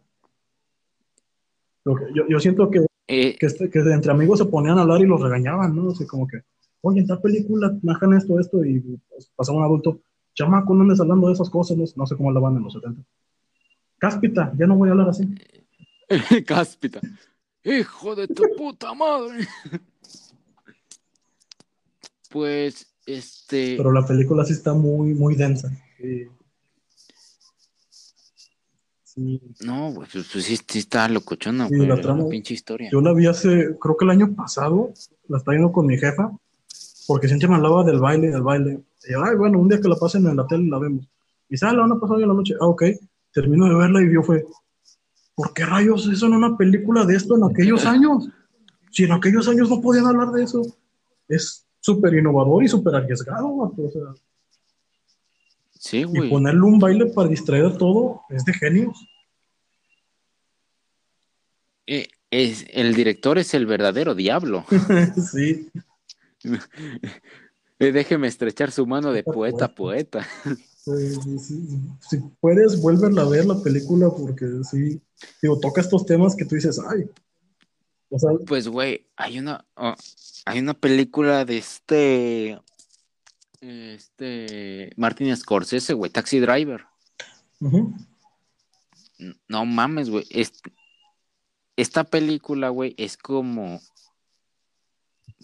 Yo, yo siento que, Eh, que, este- que entre amigos se ponían a hablar y los regañaban, ¿no? Así como que, oye, en tal película majan esto, esto, y pues, pasaba un adulto, chamaco, no andes hablando de esas cosas, no, no sé cómo la van en los 70. Cáspita, ya no voy a hablar así. Cáspita. Hijo de tu puta madre. Pues, este. Pero la película sí está muy, muy densa. Sí. Sí. No, pues, pues sí, sí está locochona, Sí, güey. la La, trama- pinche historia. Yo la vi hace, creo que el año pasado, la estaba viendo con mi jefa, porque siempre me hablaba del baile, del baile. Y yo, ay, bueno, un día que la pasen en la tele la vemos. Y sale, la van a pasar hoy en la noche. Ah, ok. Termino de verla y vio fue, ¿por qué rayos eso en una película de esto en aquellos años? Si en aquellos años no podían hablar de eso. Es súper innovador y súper arriesgado, o sea, Sí, y ponerle un baile para distraer todo es de genios. Eh, es, el director es el verdadero diablo. sí. Eh, Déjeme estrechar su mano de poeta a poeta. Sí, si puedes, vuélvela a ver la película porque sí, digo, toca estos temas que tú dices, ay, o sea, Pues, güey, hay una, oh, hay una película de este, este, Martin Scorsese, güey, Taxi Driver. No mames, güey. es- esta película, güey, es como.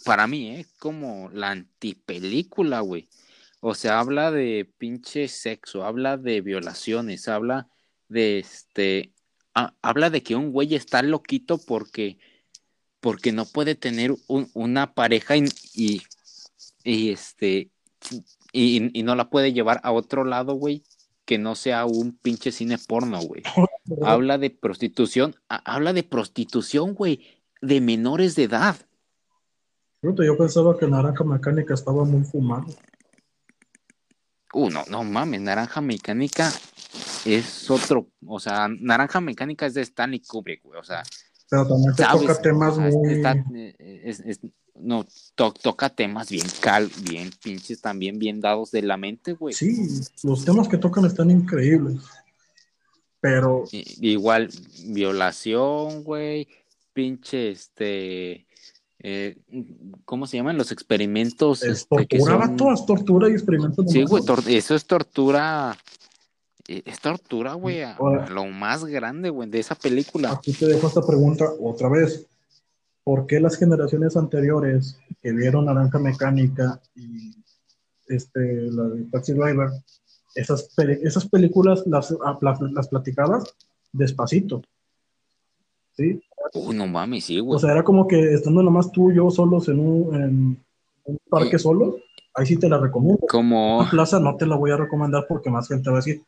Para mí, ¿eh? Como la antipelícula, güey. O sea, habla de pinche sexo, habla de violaciones, habla de este. ha- habla de que un güey está loquito porque. Porque no puede tener un- una pareja y, y, y, este. Y, y no la puede llevar a otro lado, güey, que no sea un pinche cine porno, güey habla de prostitución, ha- habla de prostitución, güey, de menores de edad. Yo pensaba que Naranja Mecánica estaba muy fumado. Uh, no, no mames, Naranja Mecánica es otro, o sea, Naranja Mecánica es de Stanley Kubrick, güey, o sea, Pero también te sabes, toca temas sea, muy... está- eh, es- es- no, to- toca temas bien cal, bien pinches, también bien dados de la mente, güey. Sí, los temas que tocan están increíbles. Pero Igual, violación, güey, pinche, este, eh, ¿cómo se llaman? Los experimentos, es este, que tortura, son- vato, es tortura y experimento. Sí, güey, eso es tortura. Eh, Es tortura, güey, a, Ahora- a lo más grande, güey, de esa película. Aquí te dejo esta pregunta otra vez. ¿Por qué las generaciones anteriores que vieron Naranja Mecánica y este, la de Taxi Driver, esas, esas películas las, ah, las, las platicabas despacito? ¿Sí? Uy, no mames, sí, güey. O sea, era como que estando nomás tú y yo solos en un, en un parque Eh. solos, ahí sí te la recomiendo. Como, En plaza no te la voy a recomendar porque más gente va a decir,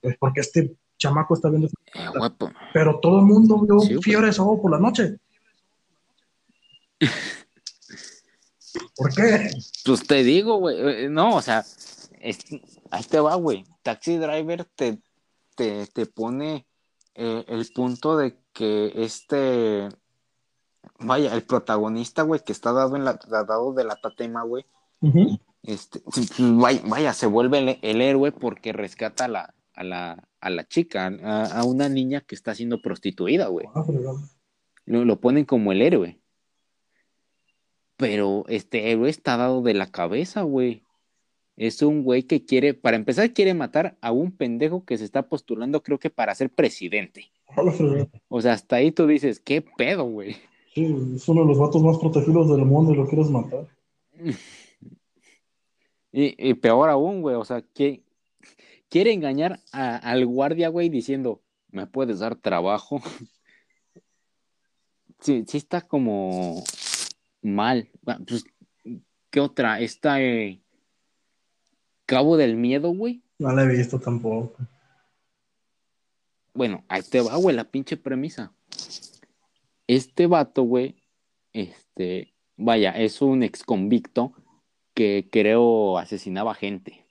pues porque este chamaco está viendo eh, po- pero todo el mundo vio Sí, fiebre sábado por la noche. ¿Por qué? pues te digo, güey, eh, no, o sea, es- ahí te va, güey. Taxi Driver te, te, te pone eh, el punto de que este, vaya, el protagonista, güey, que está dado, en la, dado de la tatema, güey, este, pues, vaya, vaya, se vuelve el, el héroe porque rescata la, a la, a la chica, a, a una niña que está siendo prostituida, güey. Ah, fregado. Lo, lo ponen como el héroe. Pero este héroe está dado de la cabeza, güey. Es un güey que quiere, para empezar, quiere matar a un pendejo que se está postulando, creo que para ser presidente. Ah. O sea, hasta ahí tú dices, ¿qué pedo, güey? Sí, es uno de los vatos más protegidos del mundo y lo quieres matar. Y, y peor aún, güey, o sea, que quiere engañar a- al guardia, güey, diciendo, ¿me puedes dar trabajo? Sí, sí está como mal. Ah, Pues, ¿qué otra? Está eh, Cabo del Miedo, güey. No la he visto tampoco. Bueno, ahí te va, güey, la pinche premisa. Este vato, güey, este, vaya, es un ex convicto que creo asesinaba gente.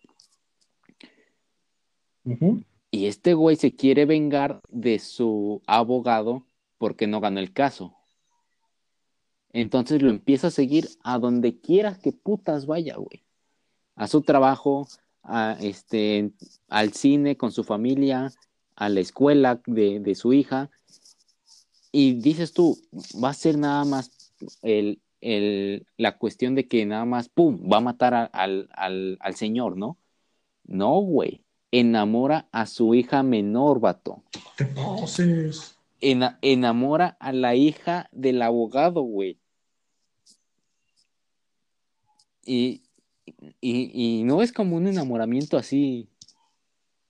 Y este güey se quiere vengar de su abogado porque no ganó el caso. Entonces lo empieza a seguir a donde quiera que putas vaya, güey. A su trabajo, este, al cine con su familia, a la escuela de, de su hija. Y dices tú, va a ser nada más el, el- la cuestión de que nada más, ¡pum!, va a matar al, al, al señor, ¿no? No, güey. Enamora a su hija menor, vato. Te pases. Ena- enamora a la hija del abogado, güey. Y, y, y no es como un enamoramiento así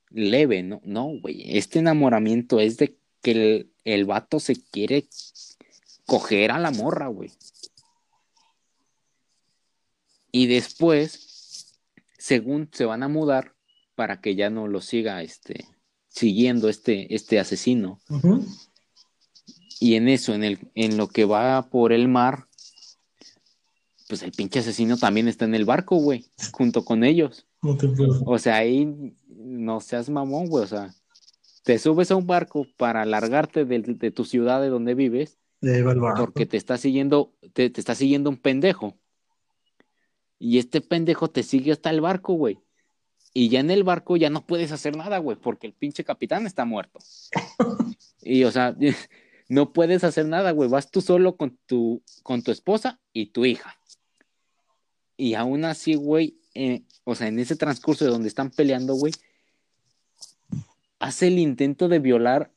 leve, no, no, güey. Este enamoramiento es de que el, el vato se quiere coger a la morra, güey. Y después, según se van a mudar para que ya no lo siga este, siguiendo este, este asesino. Y en eso, en, el, en lo que va por el mar, pues el pinche asesino también está en el barco, güey, junto con ellos. No te puedo. O sea, ahí no seas mamón, güey. O sea, te subes a un barco para largarte de, de tu ciudad de donde vives, porque te está siguiendo, te, te está siguiendo un pendejo. Y este pendejo te sigue hasta el barco, güey. Y ya en el barco ya no puedes hacer nada, güey, porque el pinche capitán está muerto. Y, o sea, no puedes hacer nada, güey. Vas tú solo con tu, con tu esposa y tu hija. Y aún así, güey, eh, o sea, en ese transcurso de donde están peleando, güey, hace el intento de violar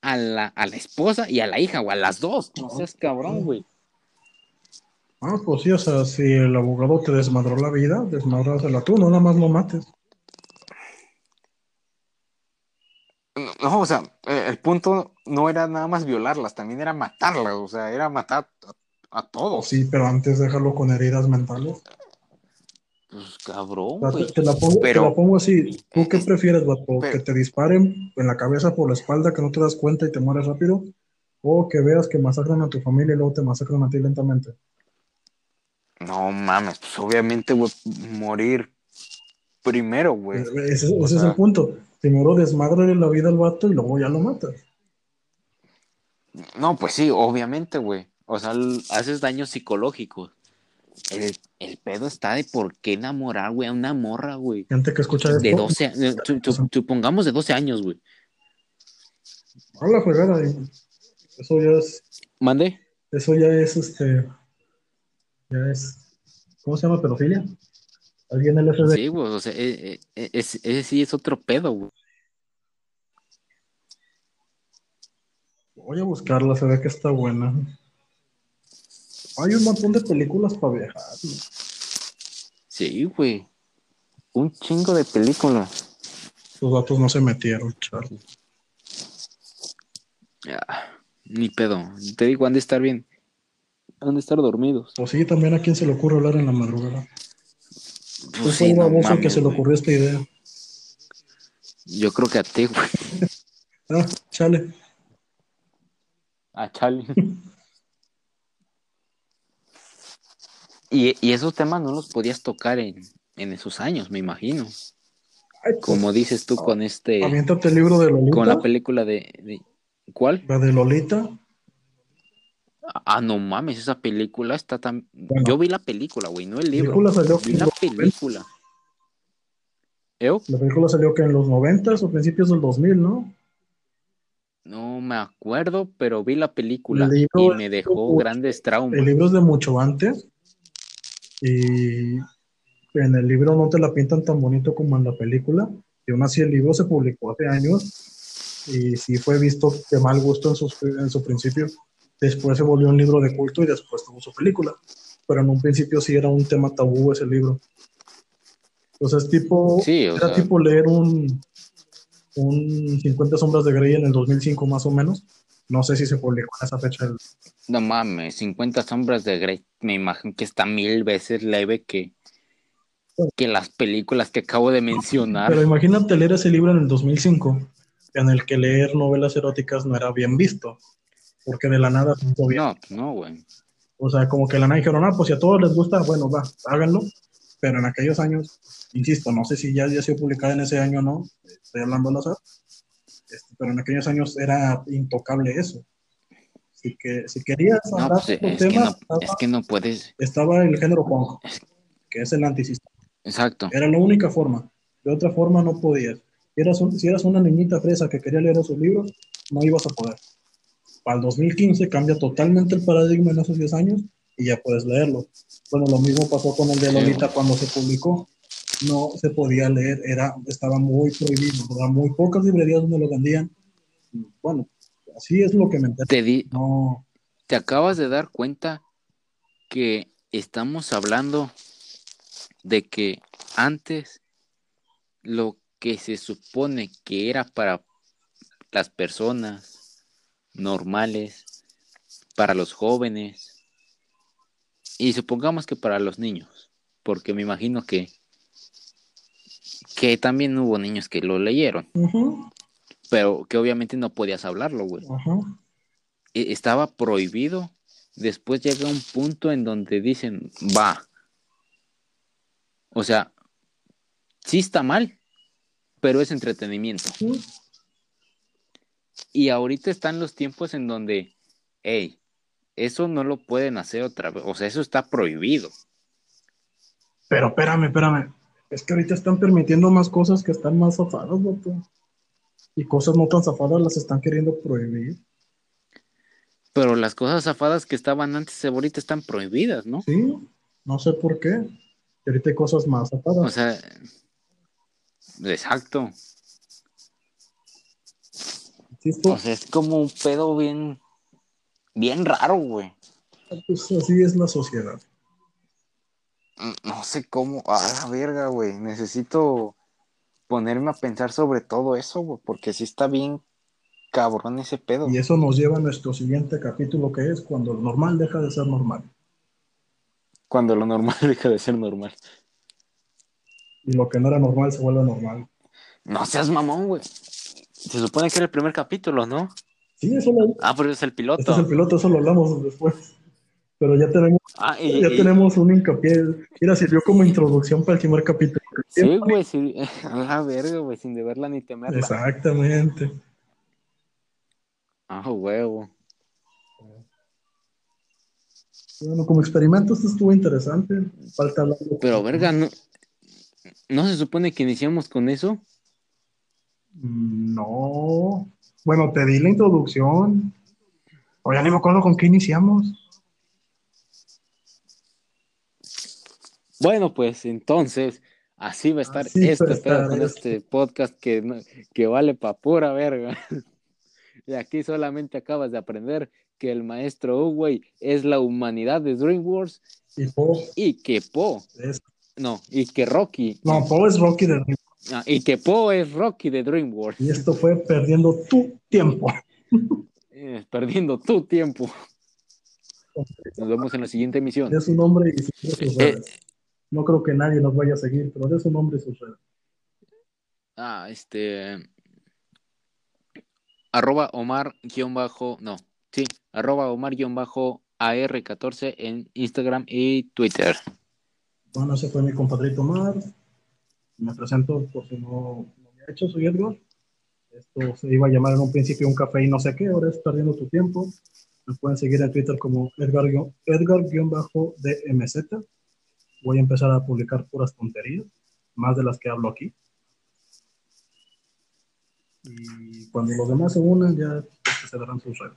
a la, a la esposa y a la hija, o a las dos. No seas cabrón, güey. Ah, pues sí, o sea, si el abogado te desmadró la vida, desmadrásela tú, no nada más lo mates. No, no, o sea, eh, el punto no era nada más violarlas, también era matarlas, o sea, era matar a, a todos. Sí, pero antes déjalo con heridas mentales. Pues cabrón, O sea, güey. te, te la pongo, Pero- te la pongo así. ¿Tú qué prefieres, vato? ¿Que te disparen en la cabeza por la espalda, que no te das cuenta y te mueres rápido? ¿O que veas que masacran a tu familia y luego te masacran a ti lentamente? No mames, pues obviamente, güey, morir primero, güey. Ese, o ese es sea- el punto. Primero desmadre la vida al vato y luego ya lo matas. No, pues sí, obviamente, güey. O sea, haces daños psicológicos. El, el pedo está de por qué enamorar, güey, a una morra, güey. Gente que escucha esto, De 12, a- eh, su- supongamos de 12 años, güey. a la fregada. Eso ya es, ¿Mande? eso ya es, este, ya es, ¿cómo se llama? Pedofilia. Alguien LSD. Sí, güey, o sea, eh, eh, eh, ese sí es otro pedo, güey. Voy a buscarla, se ve que está buena. Hay un montón de películas para viajar. Sí, güey. Un chingo de películas. Los datos no se metieron, Charlie. Ya, ni pedo. Te digo, han de estar bien. Han de estar dormidos. Pues sí, también a quién se le ocurre hablar en la madrugada. Pues Pues sí, no que se le ocurrió esta idea. Yo creo que a ti, güey. Ah, chale. A Charlie. y, y esos temas no los podías tocar en, en esos años, me imagino. Ay, pues, Como dices tú con este. aviéntate el libro de Lolita. Con la película de. de- ¿Cuál? La de Lolita. Ah, no mames, esa película está tan... Bueno. Yo vi la película, güey, no el libro. película salió Vi la los 90. película. ¿Eu? La película salió que en los 90 o principios del 2000, ¿no? No me acuerdo, pero vi la película libro y me dejó grandes traumas. El libro es de mucho antes y en el libro no te la pintan tan bonito como en la película. Y aún así el libro se publicó hace años y sí fue visto de mal gusto en su, en su principio. Después se volvió un libro de culto y después tuvo su película. Pero en un principio sí era un tema tabú ese libro. Entonces tipo, Sí, era sea- tipo leer un, un 50 sombras de Grey en el 2005 más o menos. No sé si se publicó en esa fecha el, No mames, 50 sombras de Grey, me imagino que está mil veces leve que, que las películas que acabo de mencionar. Pero imagínate leer ese libro en el 2005, en el que leer novelas eróticas no era bien visto, porque de la nada hizo bien. No, no, güey. O sea, como que de la nada dijeron, ah, pues si a todos les gusta, bueno, va, háganlo. Pero en aquellos años, insisto, no sé si ya había sido publicada en ese año o no, estoy hablando al azar, este, pero en aquellos años era intocable eso. Así que si querías No, hablar pues de es estos que no, temas, estaba, es que no puedes. estaba el género punk, que es el antisistema. Exacto. Era la única forma. De otra forma no podías. Si eras, un- si eras una niñita fresa que quería leer esos libros, no ibas a poder. Para el 2015 cambia totalmente el paradigma en esos 10 años y ya puedes leerlo. Bueno, lo mismo pasó con el de. Lolita cuando se publicó. No se podía leer, era, estaba muy prohibido. Había muy pocas librerías donde lo vendían. Bueno, así es lo que me enteré. Te, di, No, te acabas de dar cuenta que estamos hablando de que antes lo que se supone que era para las personas normales, para los jóvenes, y supongamos que para los niños, porque me imagino que que también hubo niños que lo leyeron, pero que obviamente no podías hablarlo, güey. e- estaba prohibido. Después llega un punto en donde dicen, va. O sea, sí está mal, pero es entretenimiento. Y ahorita están los tiempos en donde, hey, eso no lo pueden hacer otra vez. O sea, eso está prohibido. Pero espérame, espérame. Es que ahorita están permitiendo más cosas que están más zafadas, vato. Y cosas no tan zafadas las están queriendo prohibir. Pero las cosas zafadas que estaban antes ahorita están prohibidas, ¿no? Sí, no sé por qué. Y ahorita hay cosas más zafadas. O sea, exacto. O sea, es como un pedo bien, bien raro, güey. pues así es la sociedad. Mm, No sé cómo. A la verga, güey. Necesito ponerme a pensar sobre todo eso, güey. Porque sí está bien cabrón ese pedo. Y eso nos lleva a nuestro siguiente capítulo, que es cuando lo normal deja de ser normal. Cuando lo normal deja de ser normal. Y lo que no era normal se vuelve normal. No seas mamón, güey. Se supone que era el primer capítulo, ¿no? Sí, eso lo, Ah, pero es el piloto. este es el piloto, eso lo hablamos después. Pero ya tenemos, Ah, y, ya y- tenemos un hincapié. Mira, sirvió como introducción para el primer capítulo. Sí, güey, sí. A la verga, güey, sin deberla ni temerla. Exactamente. Ah, huevo. Bueno, como experimento esto estuvo interesante. Falta hablar Pero, verga, ¿no, ¿no se supone que iniciamos con eso? Mm, No. Bueno, te di la introducción. O ya ni me acuerdo con qué iniciamos. Bueno, pues entonces, así va a estar Así este pedo con esto. este podcast que, que vale pa' pura verga. Y aquí solamente acabas de aprender que el maestro Uwey es la humanidad de DreamWorks Y Po y que Po, es. no, y que Rocky, No, Po es Rocky de ah, y que Po es Rocky de DreamWorks. Y esto fue perdiendo tu tiempo. Eh, perdiendo tu tiempo. Nos vemos en la siguiente emisión. De su nombre y sus sus Eh, redes. No creo que nadie nos vaya a seguir, pero de su nombre y sus redes. Ah, este. Arroba Omar guion bajo. No, sí. Arroba Omar guion bajo AR14 en Instagram y Twitter. Bueno, ese fue mi compadrito Mar. Me presento por si no, no me ha hecho, soy Edgar. Esto se iba a llamar en un principio un café y no sé qué, ahora es perdiendo tu tiempo. Me pueden seguir en Twitter como Edgar-DMZ. Edgar Voy a empezar a publicar puras tonterías, más de las que hablo aquí. Y cuando los demás se unan, ya se darán sus redes.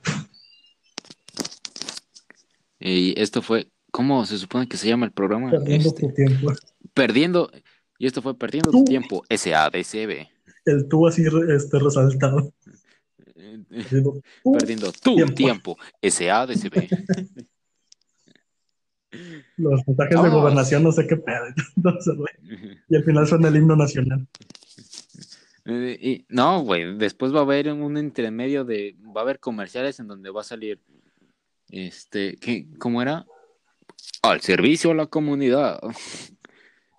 Y esto fue, ¿cómo se supone que se llama el programa? Perdiendo Este, tu tiempo. perdiendo, y esto fue Perdiendo tu tiempo, SADCB. El tú así este, resaltado. Perdiendo tu Perdiendo tu tiempo. tiempo, SADCB. Los mensajes de Vamos. gobernación, no sé qué pedo. Entonces, y al final suena el himno nacional. Y, no, güey, después va a haber un intermedio de, va a haber comerciales en donde va a salir, este, ¿qué, ¿cómo era? Al servicio a la comunidad.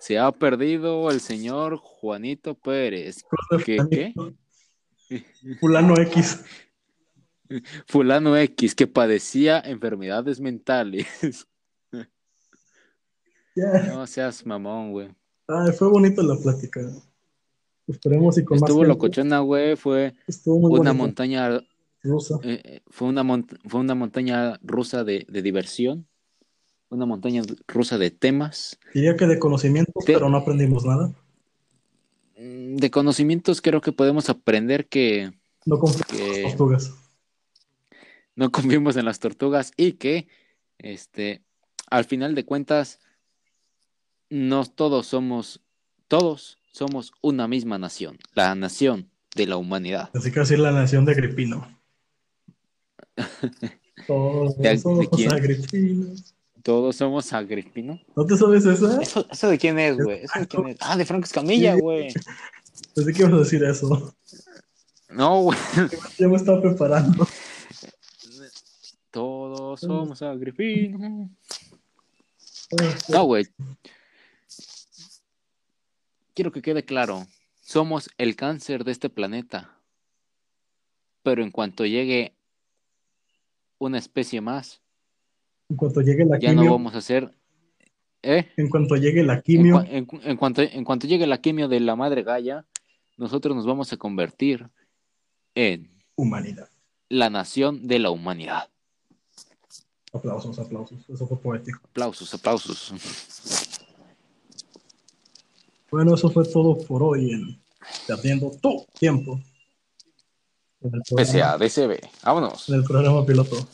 Se ha perdido el señor Juanito Pérez. ¿Qué, qué? Fulano X. Fulano X que padecía enfermedades mentales. Ya. No seas mamón, güey. Ay, fue bonita la plática. Esperemos y con más Estuvo tiempo. locochona, güey, fue Estuvo muy una montaña rusa. eh, eh, fue una mont- fue una montaña rusa de, de diversión, una montaña rusa de temas, Diría que de conocimientos, pero no aprendimos nada. Mm, de conocimientos creo que podemos aprender que, No confiamos en las tortugas. no confiemos en las tortugas y que este al final de cuentas no todos somos todos somos una misma nación, la nación de la humanidad. Así que así la nación de Agripino. Todos ¿De- de somos quién? agripinos. Todos somos agripinos. ¿No te sabes esa? ¿Eso, eso de quién es, güey? ¿Eso de quién es? Ah, de Franco Escamilla, Sí. güey. Pensé que ibas a decir eso. No, güey. Ya me estaba preparando. Todos somos agripinos. Ah, No, güey. Quiero que quede claro. Somos el cáncer de este planeta. Pero en cuanto llegue una especie más, En cuanto llegue la ya quimio, no vamos a ser... ¿Eh? en cuanto llegue la quimio, en cu- en cuanto, en cuanto llegue la quimio de la madre Gaia, nosotros nos vamos a convertir en humanidad. la nación de la humanidad. Aplausos, aplausos. Eso fue poético. Aplausos, aplausos. Bueno, eso fue todo por hoy en Perdiendo tu tiempo. PSA, DCB. Vámonos. en el programa piloto.